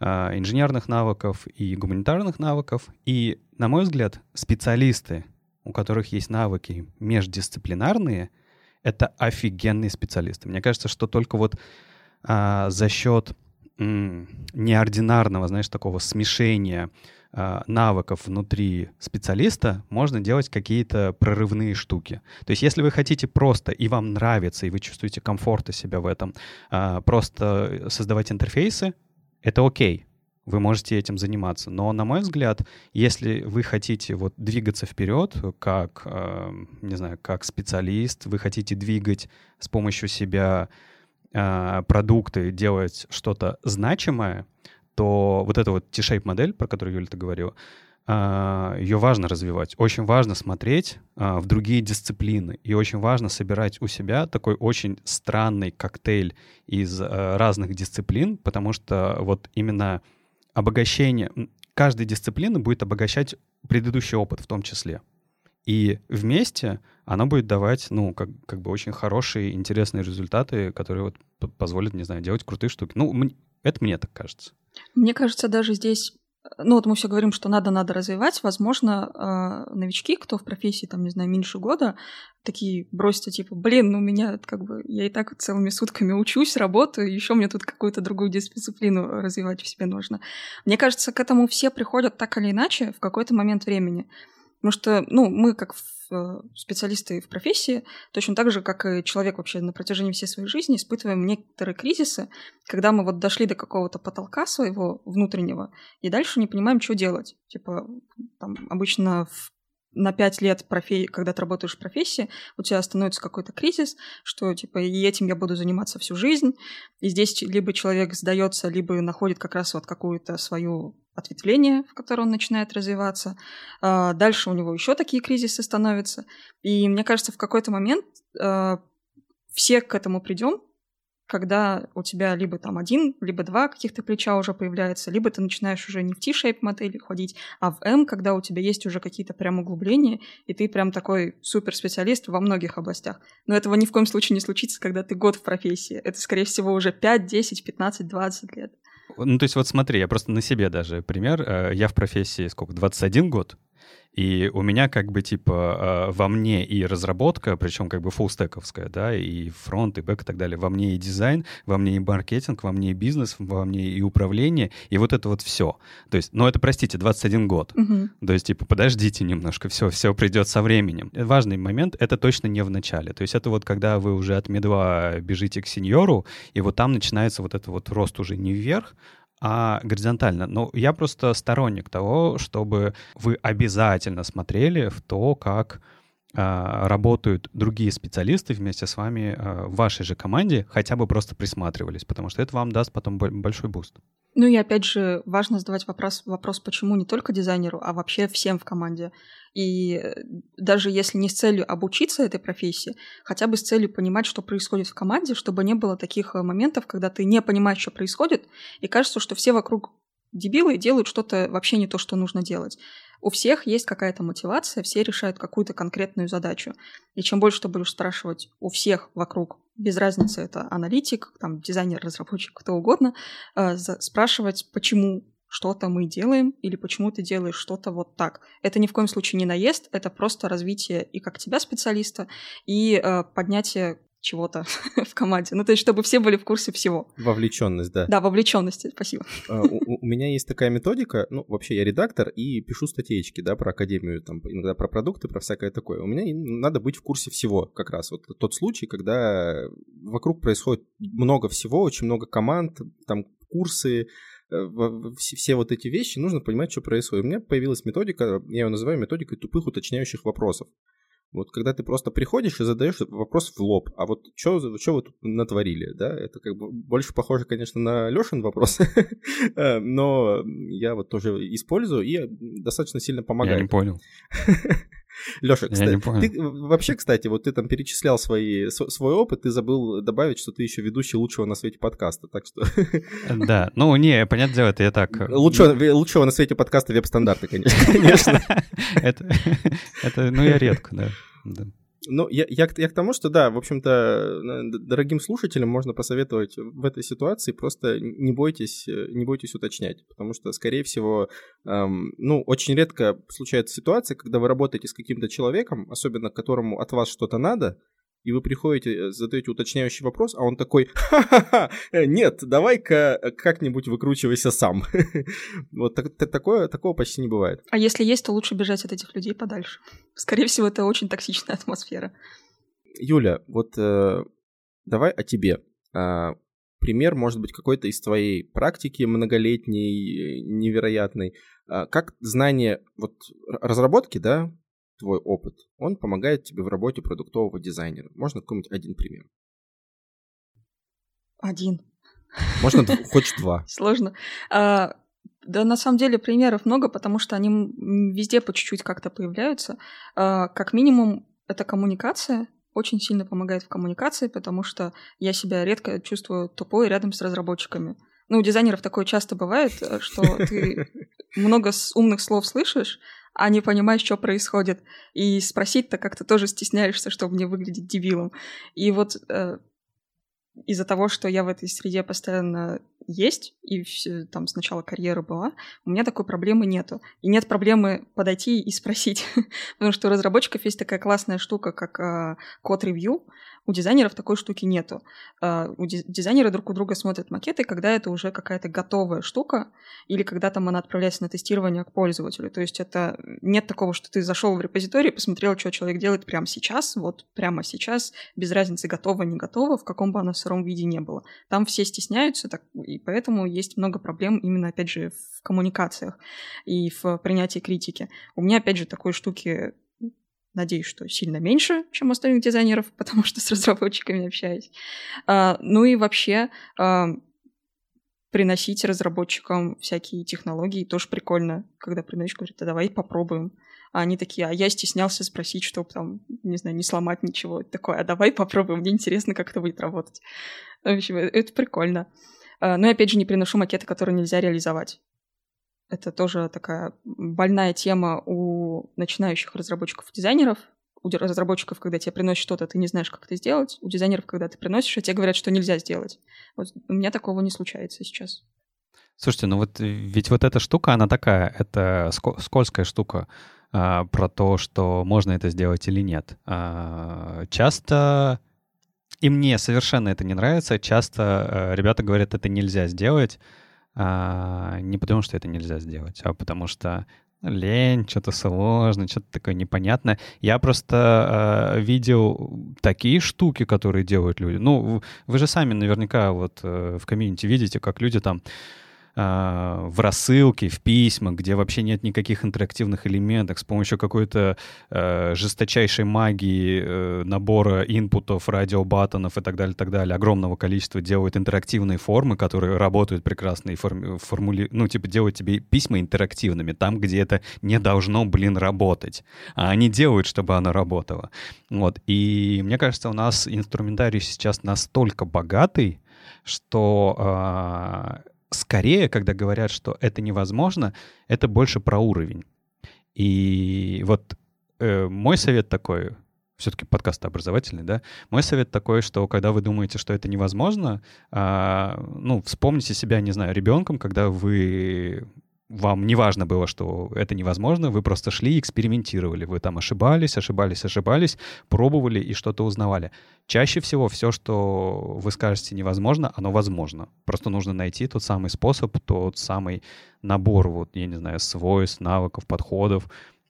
инженерных навыков и гуманитарных навыков. И, на мой взгляд, специалисты, у которых есть навыки междисциплинарные, это офигенные специалисты. Мне кажется, что только вот а, за счет м, неординарного, знаешь, такого смешения а, навыков внутри специалиста можно делать какие-то прорывные штуки. То есть если вы хотите просто, и вам нравится, и вы чувствуете комфорта себя в этом, а, просто создавать интерфейсы, это окей, вы можете этим заниматься. Но, на мой взгляд, если вы хотите вот двигаться вперед, как, э, не знаю, как специалист, вы хотите двигать с помощью себя э, продукты, делать что-то значимое, то вот эта вот T-shape модель, про которую Юля ты говорила, ее важно развивать. Очень важно смотреть а, в другие дисциплины. И очень важно собирать у себя такой очень странный коктейль из а, разных дисциплин, потому что вот именно обогащение каждой дисциплины будет обогащать предыдущий опыт в том числе. И вместе оно будет давать, ну, как, как бы очень хорошие, интересные результаты, которые вот позволят, не знаю, делать крутые штуки. Ну, это мне так кажется. Мне кажется, даже здесь ну вот мы все говорим, что надо, надо развивать. Возможно, э, новички, кто в профессии, там, не знаю, меньше года, такие бросятся, типа, блин, ну у меня как бы, я и так целыми сутками учусь, работаю, еще мне тут какую-то другую дисциплину развивать в себе нужно. Мне кажется, к этому все приходят так или иначе в какой-то момент времени. Потому что, ну, мы как специалисты в профессии, точно так же, как и человек вообще на протяжении всей своей жизни, испытываем некоторые кризисы, когда мы вот дошли до какого-то потолка своего внутреннего, и дальше не понимаем, что делать. Типа, там, обычно в на пять лет, профи... когда ты работаешь в профессии, у тебя становится какой-то кризис, что типа и этим я буду заниматься всю жизнь. И здесь либо человек сдается, либо находит как раз вот какую-то свою ответвление, в котором он начинает развиваться. А, дальше у него еще такие кризисы становятся. И мне кажется, в какой-то момент а, все к этому придем, когда у тебя либо там один, либо два каких-то плеча уже появляется, либо ты начинаешь уже не в T-shape модели ходить, а в M, когда у тебя есть уже какие-то прям углубления, и ты прям такой суперспециалист во многих областях. Но этого ни в коем случае не случится, когда ты год в профессии. Это, скорее всего, уже 5, 10, 15, 20 лет. Ну, то есть вот смотри, я просто на себе даже пример. Э, я в профессии сколько, 21 год, и у меня как бы типа а, во мне и разработка, причем как бы фуллстековская, да, и фронт, и бэк и так далее. Во мне и дизайн, во мне и маркетинг, во мне и бизнес, во мне и управление, и вот это вот все. То есть, ну это, простите, 21 год. Угу. То есть, типа, подождите немножко, все, все придет со временем. Важный момент — это точно не в начале. То есть это вот когда вы уже от медва бежите к сеньору, и вот там начинается вот этот вот рост уже не вверх, а горизонтально. Но я просто сторонник того, чтобы вы обязательно смотрели в то, как а, работают другие специалисты вместе с вами а, в вашей же команде, хотя бы просто присматривались, потому что это вам даст потом большой буст. Ну и опять же, важно задавать вопрос, вопрос, почему не только дизайнеру, а вообще всем в команде. И э, даже если не с целью обучиться этой профессии, хотя бы с целью понимать, что происходит в команде, чтобы не было таких э, моментов, когда ты не понимаешь, что происходит, и кажется, что все вокруг дебилы делают что-то вообще не то, что нужно делать. У всех есть какая-то мотивация, все решают какую-то конкретную задачу. И чем больше ты будешь спрашивать у всех вокруг, без разницы, это аналитик, там, дизайнер, разработчик, кто угодно, э, спрашивать, почему что-то мы делаем или почему ты делаешь что-то вот так. Это ни в коем случае не наезд, это просто развитие и как тебя специалиста, и э, поднятие чего-то в команде. Ну, то есть, чтобы все были в курсе всего. Вовлеченность, да. Да, вовлеченность, спасибо. Uh, у, у меня есть такая методика, ну, вообще я редактор и пишу статейки, да, про академию, там, иногда про продукты, про всякое такое. У меня надо быть в курсе всего, как раз. Вот тот случай, когда вокруг происходит много всего, очень много команд, там, курсы, все, все вот эти вещи, нужно понимать, что происходит. У меня появилась методика, я ее называю методикой тупых уточняющих вопросов. Вот когда ты просто приходишь и задаешь вопрос в лоб, а вот что вы тут натворили, да, это как бы больше похоже, конечно, на Лешин вопрос, э, но я вот тоже использую и достаточно сильно помогает. Я не понял. Леша, кстати, ты вообще, кстати, вот ты там перечислял свои, свой опыт, ты забыл добавить, что ты еще ведущий лучшего на свете подкаста, так что... Да, ну не, понятное дело, это я так... Лучшего, лучшего на свете подкаста веб-стандарты, конечно. Это, ну я редко, да. Ну, я, я, я к тому, что да, в общем-то, дорогим слушателям можно посоветовать в этой ситуации просто не бойтесь, э, не бойтесь уточнять, потому что, скорее всего, эм, ну, очень редко случается ситуация, когда вы работаете с каким-то человеком, особенно которому от вас что-то надо, и вы приходите, э, задаете уточняющий вопрос, а он такой, ха-ха-ха, э, нет, давай-ка как-нибудь выкручивайся сам. вот так, такое, такого почти не бывает. А если есть, то лучше бежать от этих людей подальше. Скорее всего, это очень токсичная атмосфера. Юля, вот э, давай о тебе. Э, пример, может быть, какой-то из твоей практики многолетней, невероятной. Э, как знание вот разработки, да, твой опыт, он помогает тебе в работе продуктового дизайнера. Можно какой-нибудь один пример? Один. Можно хоть два. Сложно. А, да, на самом деле примеров много, потому что они везде по чуть-чуть как-то появляются. А, как минимум, это коммуникация, очень сильно помогает в коммуникации, потому что я себя редко чувствую тупой рядом с разработчиками. Ну, у дизайнеров такое часто бывает, э, что ты много умных слов слышишь, а не понимаешь, что происходит. И спросить-то как-то тоже стесняешься, чтобы не выглядеть дебилом. И вот э, из-за того, что я в этой среде постоянно есть, и все, там сначала карьера была, у меня такой проблемы нету. И нет проблемы подойти и спросить. Потому что у разработчиков есть такая классная штука, как э, код-ревью, у дизайнеров такой штуки нету. Uh, у дизайнеры друг у друга смотрят макеты, когда это уже какая-то готовая штука, или когда там она отправляется на тестирование к пользователю. То есть это нет такого, что ты зашел в репозиторий, посмотрел, что человек делает прямо сейчас, вот прямо сейчас, без разницы, готово, не готово, в каком бы оно сыром виде не было. Там все стесняются, так, и поэтому есть много проблем именно, опять же, в коммуникациях и в принятии критики. У меня, опять же, такой штуки Надеюсь, что сильно меньше, чем у остальных дизайнеров, потому что с разработчиками общаюсь. А, ну и вообще, а, приносить разработчикам всякие технологии, тоже прикольно, когда приносишь, говорит, а давай попробуем. А они такие, а я стеснялся спросить, чтобы там, не знаю, не сломать ничего. Такое, а давай попробуем, мне интересно, как это будет работать. В общем, это прикольно. А, но я, опять же, не приношу макеты, которые нельзя реализовать. Это тоже такая больная тема у начинающих разработчиков-дизайнеров. У разработчиков, когда тебе приносят что-то, ты не знаешь, как это сделать. У дизайнеров, когда ты приносишь, а тебе говорят, что нельзя сделать. Вот у меня такого не случается сейчас. Слушайте, ну вот ведь вот эта штука, она такая, это скользкая штука а, про то, что можно это сделать или нет. А, часто, и мне совершенно это не нравится, часто а, ребята говорят, это нельзя сделать, а, не потому что это нельзя сделать, а потому что лень, что-то сложно, что-то такое непонятное. Я просто э, видел такие штуки, которые делают люди. Ну, вы же сами наверняка вот э, в комьюнити видите, как люди там а, в рассылке, в письмах, где вообще нет никаких интерактивных элементов, с помощью какой-то э, жесточайшей магии э, набора инпутов, радиобаттонов и так далее, так далее, огромного количества делают интерактивные формы, которые работают прекрасно и форми- формули... ну, типа, делают тебе письма интерактивными, там, где это не должно, блин, работать. А они делают, чтобы оно работало. Вот. И мне кажется, у нас инструментарий сейчас настолько богатый, что э, скорее, когда говорят, что это невозможно, это больше про уровень. И вот э, мой совет такой, все-таки подкаст образовательный, да? Мой совет такой, что когда вы думаете, что это невозможно, э, ну, вспомните себя, не знаю, ребенком, когда вы вам не важно было, что это невозможно, вы просто шли и экспериментировали. Вы там ошибались, ошибались, ошибались, пробовали и что-то узнавали. Чаще всего все, что вы скажете невозможно, оно возможно. Просто нужно найти тот самый способ, тот самый набор, вот, я не знаю, свойств, навыков, подходов,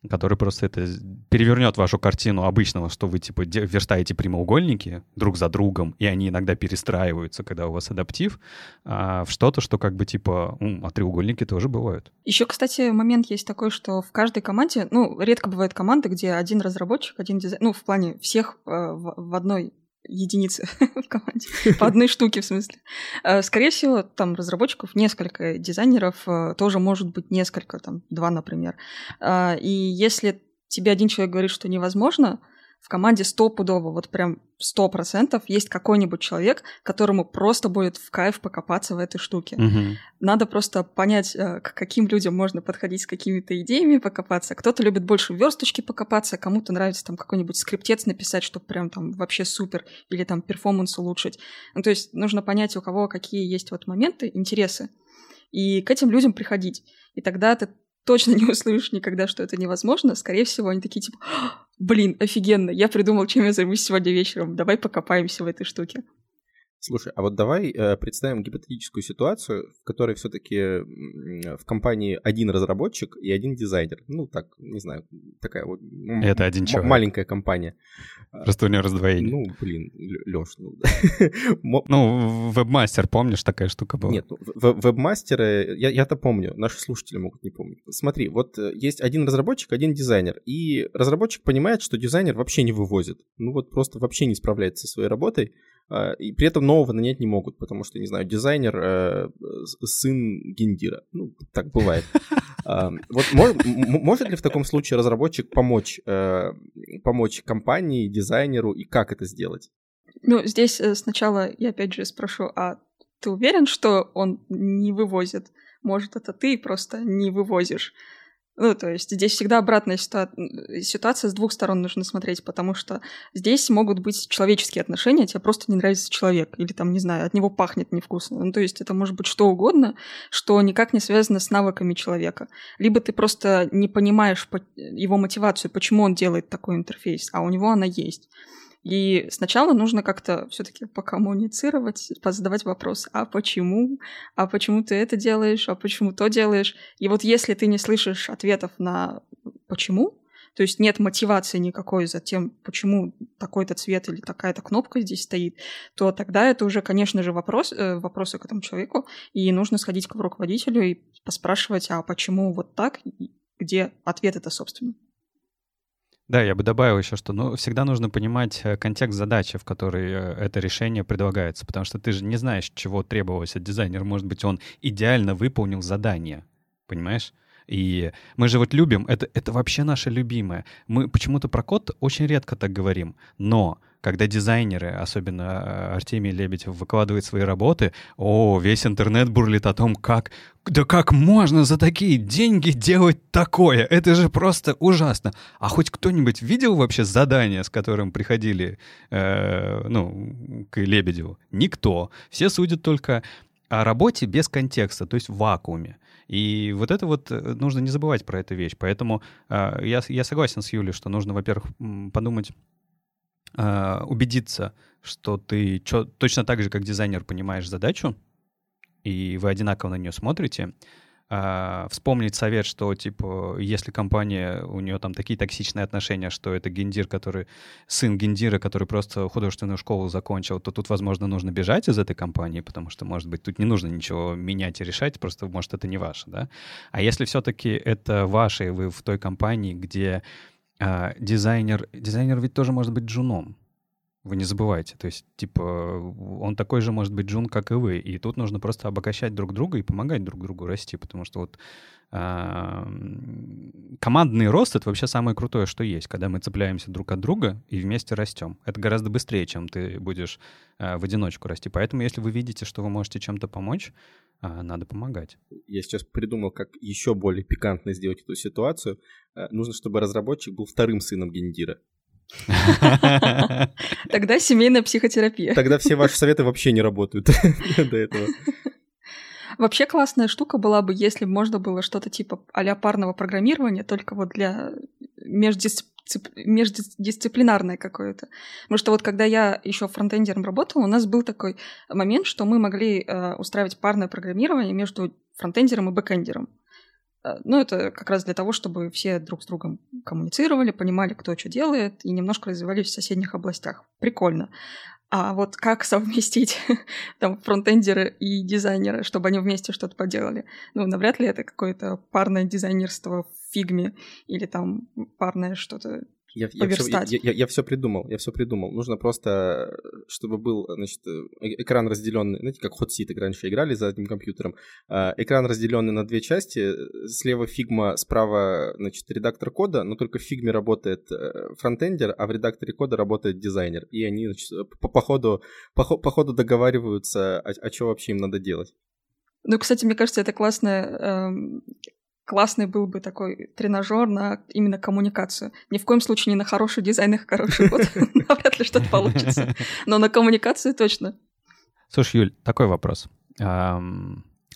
который просто это перевернет вашу картину обычного, что вы типа верстаете прямоугольники друг за другом, и они иногда перестраиваются, когда у вас адаптив, а, в что-то, что как бы типа, а треугольники тоже бывают. Еще, кстати, момент есть такой, что в каждой команде, ну, редко бывают команды, где один разработчик, один дизайнер, ну, в плане всех э, в одной единицы в команде, по одной штуке в смысле. Э, скорее всего, там разработчиков несколько, дизайнеров э, тоже может быть несколько, там два, например. Э, и если тебе один человек говорит, что невозможно, в команде стопудово, вот прям сто процентов есть какой-нибудь человек, которому просто будет в кайф покопаться в этой штуке. Угу. Надо просто понять, э, к каким людям можно подходить с какими-то идеями покопаться. Кто-то любит больше версточки покопаться, кому-то нравится там какой-нибудь скриптец написать, чтобы прям там вообще супер, или там перформанс улучшить. Ну, то есть нужно понять, у кого какие есть вот моменты, интересы, и к этим людям приходить. И тогда ты точно не услышишь никогда, что это невозможно. Скорее всего, они такие типа, блин, офигенно, я придумал, чем я займусь сегодня вечером, давай покопаемся в этой штуке. Слушай, а вот давай э, представим гипотетическую ситуацию, в которой все-таки в компании один разработчик и один дизайнер. Ну, так, не знаю, такая вот... Это один человек. Маленькая компания. Просто у него раздвоение. Ну, блин, Леш, ну... ну, вебмастер, помнишь, такая штука была? Нет, ну, вебмастеры, я, я-то помню, наши слушатели могут не помнить. Смотри, вот э, есть один разработчик, один дизайнер, и разработчик понимает, что дизайнер вообще не вывозит. Ну, вот просто вообще не справляется со своей работой, а, и при этом нового нанять не могут, потому что, не знаю, дизайнер э, сын гендира. Ну, так бывает. А, вот может ли в таком случае разработчик помочь, э, помочь компании, дизайнеру, и как это сделать? Ну, здесь э, сначала я опять же спрошу, а ты уверен, что он не вывозит? Может, это ты просто не вывозишь? Ну, то есть здесь всегда обратная ситуа- ситуация, с двух сторон нужно смотреть, потому что здесь могут быть человеческие отношения, тебе просто не нравится человек, или там, не знаю, от него пахнет невкусно. Ну, то есть это может быть что угодно, что никак не связано с навыками человека. Либо ты просто не понимаешь его мотивацию, почему он делает такой интерфейс, а у него она есть. И сначала нужно как-то все-таки покоммуницировать, позадавать вопрос, а почему? А почему ты это делаешь? А почему то делаешь? И вот если ты не слышишь ответов на почему, то есть нет мотивации никакой за тем, почему такой-то цвет или такая-то кнопка здесь стоит, то тогда это уже, конечно же, вопрос, э, вопросы к этому человеку, и нужно сходить к руководителю и поспрашивать, а почему вот так, где ответ это, собственно. Да, я бы добавил еще, что ну, всегда нужно понимать э, контекст задачи, в которой э, это решение предлагается, потому что ты же не знаешь, чего требовалось от дизайнера. Может быть, он идеально выполнил задание, понимаешь? И мы же вот любим, это, это вообще наше любимое. Мы почему-то про код очень редко так говорим, но когда дизайнеры, особенно э, Артемий Лебедев, выкладывает свои работы, о, весь интернет бурлит о том, как, да как можно за такие деньги делать такое? Это же просто ужасно. А хоть кто-нибудь видел вообще задание, с которым приходили, э, ну, к Лебедеву? Никто. Все судят только о работе без контекста, то есть в вакууме. И вот это вот э, нужно не забывать про эту вещь. Поэтому э, я, я согласен с Юлей, что нужно, во-первых, подумать, э, убедиться, что ты чё, точно так же, как дизайнер, понимаешь задачу, и вы одинаково на нее смотрите. Uh, вспомнить совет, что, типа, если компания, у нее там такие токсичные отношения, что это гендир, который, сын гендира, который просто художественную школу закончил, то тут, возможно, нужно бежать из этой компании, потому что, может быть, тут не нужно ничего менять и решать, просто, может, это не ваше, да? А если все-таки это ваше, и вы в той компании, где uh, дизайнер, дизайнер ведь тоже может быть джуном, вы не забывайте. То есть, типа, он такой же может быть джун, как и вы. И тут нужно просто обогащать друг друга и помогать друг другу расти, потому что вот э, командный рост — это вообще самое крутое, что есть, когда мы цепляемся друг от друга и вместе растем. Это гораздо быстрее, чем ты будешь э, в одиночку расти. Поэтому, если вы видите, что вы можете чем-то помочь, э, надо помогать. Я сейчас придумал, как еще более пикантно сделать эту ситуацию. Э, нужно, чтобы разработчик был вторым сыном гендира. Тогда семейная психотерапия. Тогда все ваши советы вообще не работают до этого. Вообще классная штука была бы, если можно было что-то типа а парного программирования, только вот для междисцип... междисциплинарное какое-то. Потому что вот когда я еще фронтендером работала, у нас был такой момент, что мы могли э, устраивать парное программирование между фронтендером и бэкендером. Э, ну, это как раз для того, чтобы все друг с другом коммуницировали, понимали, кто что делает, и немножко развивались в соседних областях. Прикольно. А вот как совместить там фронтендеры и дизайнеры, чтобы они вместе что-то поделали? Ну, навряд ли это какое-то парное дизайнерство в фигме или там парное что-то я, я, все, я, я, я все придумал, я все придумал. Нужно просто, чтобы был, значит, э, экран разделенный, знаете, как Hot Seat раньше играли за одним компьютером. Экран разделенный на две части. Слева фигма, справа, значит, редактор кода, но только в фигме работает э, фронтендер, а в редакторе кода работает дизайнер. И они, значит, по, по, ходу, по, по ходу договариваются, а, а что вообще им надо делать. Ну, кстати, мне кажется, это классная эм, классный был бы такой тренажер на именно коммуникацию. Ни в коем случае не на хороший дизайн и хороший код. Навряд ли что-то получится. Но на коммуникацию точно. Слушай, Юль, такой вопрос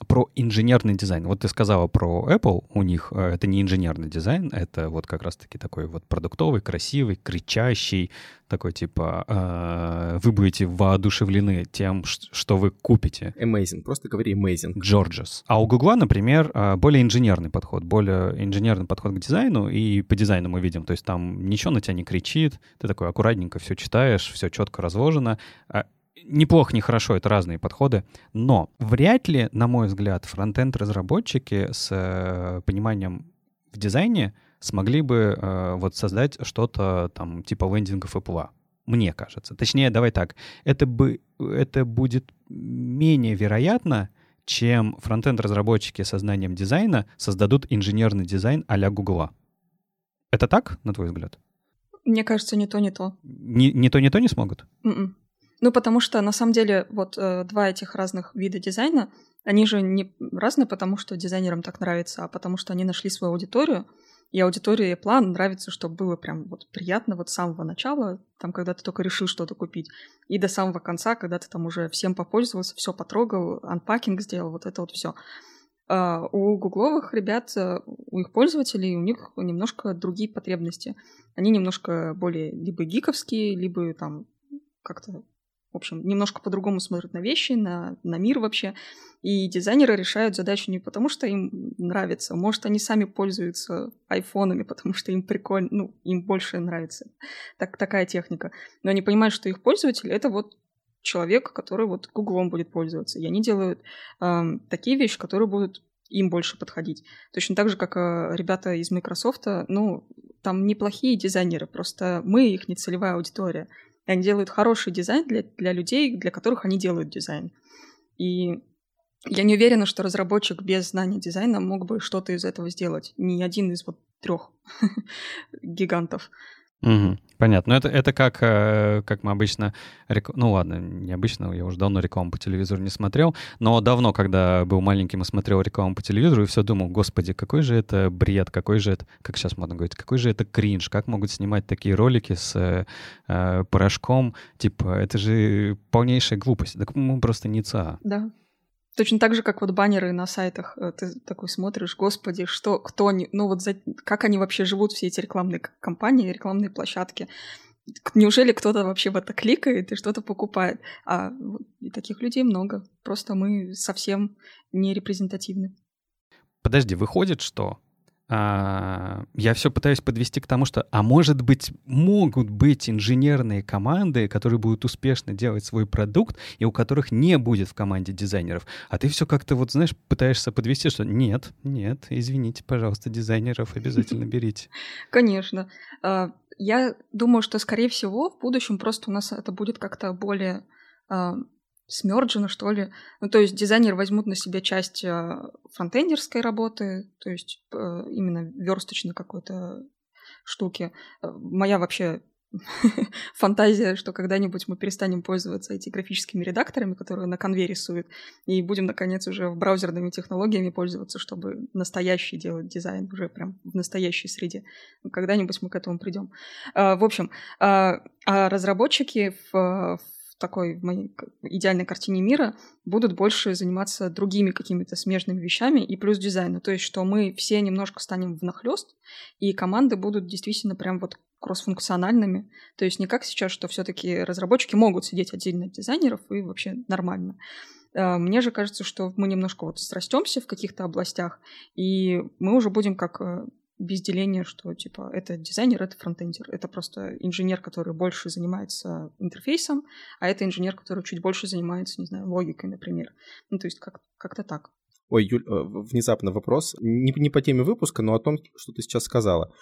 про инженерный дизайн. Вот ты сказала про Apple, у них э, это не инженерный дизайн, это вот как раз-таки такой вот продуктовый, красивый, кричащий, такой типа э, вы будете воодушевлены тем, что вы купите. Amazing, просто говори amazing. Georges. А у Google, например, э, более инженерный подход, более инженерный подход к дизайну, и по дизайну мы видим, то есть там ничего на тебя не кричит, ты такой аккуратненько все читаешь, все четко разложено, а неплохо, нехорошо, это разные подходы, но вряд ли, на мой взгляд, фронтенд-разработчики с э, пониманием в дизайне смогли бы э, вот создать что-то там типа лендингов Apple. Мне кажется. Точнее, давай так, это, бы, это будет менее вероятно, чем фронтенд-разработчики со знанием дизайна создадут инженерный дизайн а-ля Гугла. Это так, на твой взгляд? Мне кажется, не то, не то. Не, не то, не то не смогут? Mm-mm. Ну, потому что на самом деле вот э, два этих разных вида дизайна, они же не разные, потому что дизайнерам так нравится, а потому что они нашли свою аудиторию, и аудитории план нравится, чтобы было прям вот приятно вот с самого начала, там, когда ты только решил что-то купить, и до самого конца, когда ты там уже всем попользовался, все потрогал, анпакинг сделал, вот это вот все. Uh, у гугловых ребят, э, у их пользователей, у них немножко другие потребности. Они немножко более либо гиковские, либо там как-то в общем, немножко по-другому смотрят на вещи, на, на мир вообще. И дизайнеры решают задачу не потому, что им нравится. Может, они сами пользуются айфонами, потому что им прикольно, ну, им больше нравится так, такая техника. Но они понимают, что их пользователь — это вот человек, который вот Гуглом будет пользоваться. И они делают э, такие вещи, которые будут им больше подходить. Точно так же, как э, ребята из Microsoft, ну, там неплохие дизайнеры, просто мы их не целевая аудитория. И они делают хороший дизайн для, для людей, для которых они делают дизайн. И я не уверена, что разработчик без знания дизайна мог бы что-то из этого сделать. Ни один из вот трех гигантов. Угу, понятно. Но это, это как, э, как мы обычно... Рек... Ну ладно, не обычно, я уже давно рекламу по телевизору не смотрел, но давно, когда был маленьким и смотрел рекламу по телевизору, и все думал, господи, какой же это бред, какой же это, как сейчас можно говорить, какой же это кринж, как могут снимать такие ролики с э, э порошком, типа, это же полнейшая глупость. Так мы просто не ЦА. Да. Точно так же, как вот баннеры на сайтах. Э, ты такой смотришь, господи, что, кто они, ну вот за, как они вообще живут, все эти рекламные компании, рекламные площадки. Неужели кто-то вообще в это кликает и что-то покупает? А и таких людей много. Просто мы совсем не репрезентативны. Подожди, выходит, что а, я все пытаюсь подвести к тому, что, а может быть, могут быть инженерные команды, которые будут успешно делать свой продукт, и у которых не будет в команде дизайнеров. А ты все как-то вот, знаешь, пытаешься подвести, что нет, нет, извините, пожалуйста, дизайнеров обязательно берите. Конечно. А, я думаю, что, скорее всего, в будущем просто у нас это будет как-то более а, смерджено, что ли. Ну, то есть дизайнеры возьмут на себя часть э, фронтендерской работы, то есть э, именно версточной какой-то штуки. Э, моя вообще фантазия, что когда-нибудь мы перестанем пользоваться этими графическими редакторами, которые на конве рисуют, и будем, наконец, уже браузерными технологиями пользоваться, чтобы настоящий делать дизайн уже прям в настоящей среде. Когда-нибудь мы к этому придем. В общем, а разработчики в, такой в моей идеальной картине мира будут больше заниматься другими какими-то смежными вещами и плюс дизайну. То есть, что мы все немножко станем внахлёст, и команды будут действительно прям вот кроссфункциональными. То есть не как сейчас, что все-таки разработчики могут сидеть отдельно от дизайнеров и вообще нормально. А, мне же кажется, что мы немножко вот срастемся в каких-то областях, и мы уже будем как э, без деления, что типа это дизайнер, это фронтендер. Это просто инженер, который больше занимается интерфейсом, а это инженер, который чуть больше занимается, не знаю, логикой, например. Ну, то есть как- как-то так. Ой, Юль, э, внезапно вопрос. Не, не по теме выпуска, но о том, что ты сейчас сказала.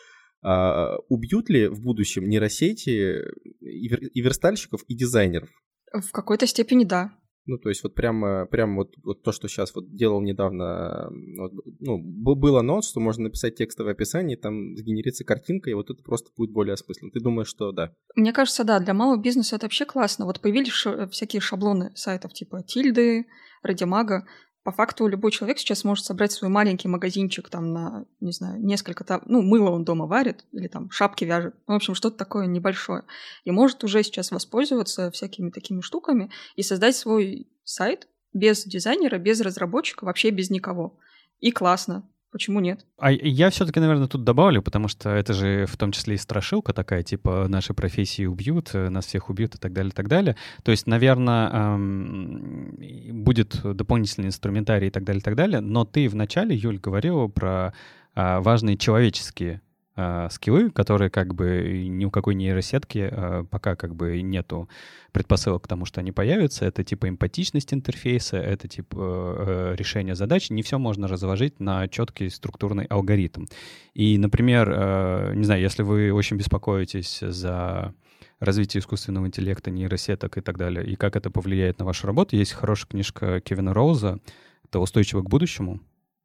А, убьют ли в будущем нейросети и, вер, и верстальщиков, и дизайнеров? В какой-то степени да. Ну, то есть вот прямо, прямо вот, вот то, что сейчас вот делал недавно, вот, ну, был анонс, что можно написать текстовое описание, там сгенерится картинка, и вот это просто будет более осмысленно. Ты думаешь, что да? Мне кажется, да, для малого бизнеса это вообще классно. Вот появились всякие шаблоны сайтов типа Тильды, Радимага, по факту любой человек сейчас может собрать свой маленький магазинчик там на, не знаю, несколько там, ну, мыло он дома варит или там шапки вяжет, ну, в общем, что-то такое небольшое. И может уже сейчас воспользоваться всякими такими штуками и создать свой сайт без дизайнера, без разработчика, вообще без никого. И классно. Почему нет? А я все-таки, наверное, тут добавлю, потому что это же в том числе и страшилка такая, типа наши профессии убьют, э, нас всех убьют и так далее, и так далее. То есть, наверное, эм, будет дополнительный инструментарий и так далее, и так далее. Но ты вначале, Юль, говорила про э, важные человеческие э, скиллы, которые как бы ни у какой нейросетки э, пока как бы нету предпосылок к тому, что они появятся. Это типа эмпатичность интерфейса, это типа э, решение задач. Не все можно разложить на четкий структурный алгоритм. И, например, э, не знаю, если вы очень беспокоитесь за развитие искусственного интеллекта, нейросеток и так далее, и как это повлияет на вашу работу, есть хорошая книжка Кевина Роуза «Это устойчиво к будущему»,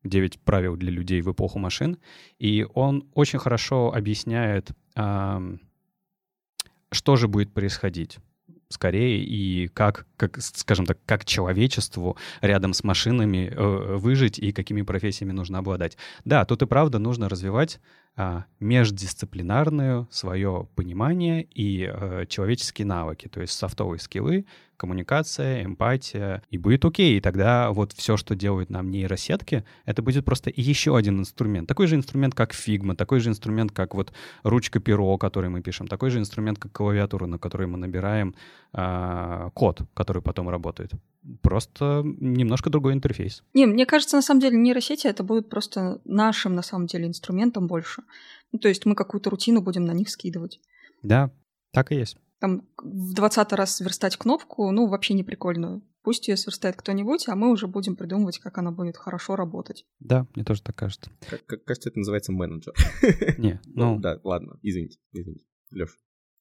9 правил для людей в эпоху машин. И он очень хорошо объясняет, что же будет происходить скорее и как, как, скажем так, как человечеству рядом с машинами э, выжить и какими профессиями нужно обладать. Да, тут и правда нужно развивать а, междисциплинарное свое понимание и э, человеческие навыки, то есть софтовые скиллы, коммуникация, эмпатия, и будет окей. И тогда вот все, что делают нам нейросетки, это будет просто еще один инструмент. Такой же инструмент, как Figma, такой же инструмент, как вот ручка-перо, который мы пишем, такой же инструмент, как клавиатура, на которой мы набираем э, код, который потом работает. Просто немножко другой интерфейс. Не, мне кажется, на самом деле нейросети это будет просто нашим, на самом деле, инструментом больше. Ну, то есть мы какую-то рутину будем на них скидывать. Да, так и есть там в 20 раз верстать кнопку, ну, вообще не прикольно. Пусть ее сверстает кто-нибудь, а мы уже будем придумывать, как она будет хорошо работать. Да, мне тоже так кажется. Как, как кажется, это называется менеджер. Не, ну... Да, ладно, извините, извините. Леш,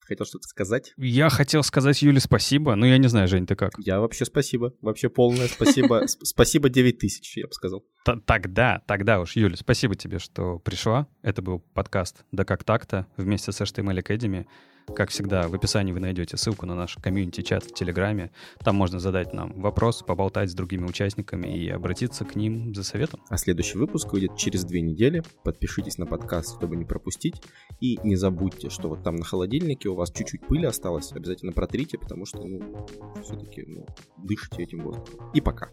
хотел что-то сказать? Я хотел сказать Юле спасибо, но я не знаю, Жень, ты как? Я вообще спасибо, вообще полное спасибо. Спасибо 9 тысяч, я бы сказал. Тогда, тогда уж, Юля, спасибо тебе, что пришла. Это был подкаст «Да как так-то» вместе с HTML Academy. Как всегда, в описании вы найдете ссылку на наш комьюнити-чат в Телеграме. Там можно задать нам вопрос, поболтать с другими участниками и обратиться к ним за советом. А следующий выпуск выйдет через две недели. Подпишитесь на подкаст, чтобы не пропустить. И не забудьте, что вот там на холодильнике у вас чуть-чуть пыли осталось. Обязательно протрите, потому что, ну, все-таки, ну, дышите этим воздухом. И пока.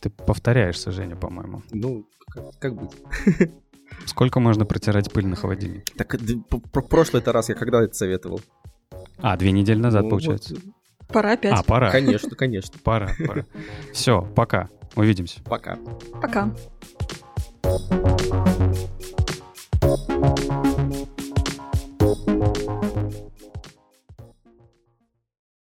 Ты повторяешься, Женя, по-моему. Ну, как, как быть? Сколько можно протирать пыль на холодильнике? Так в прошлый-то раз я когда это советовал? А, две недели назад, ну, получается. Вот. Пора опять. А, пора. Конечно, конечно. Пора, пора. Все, пока. Увидимся. Пока. Пока.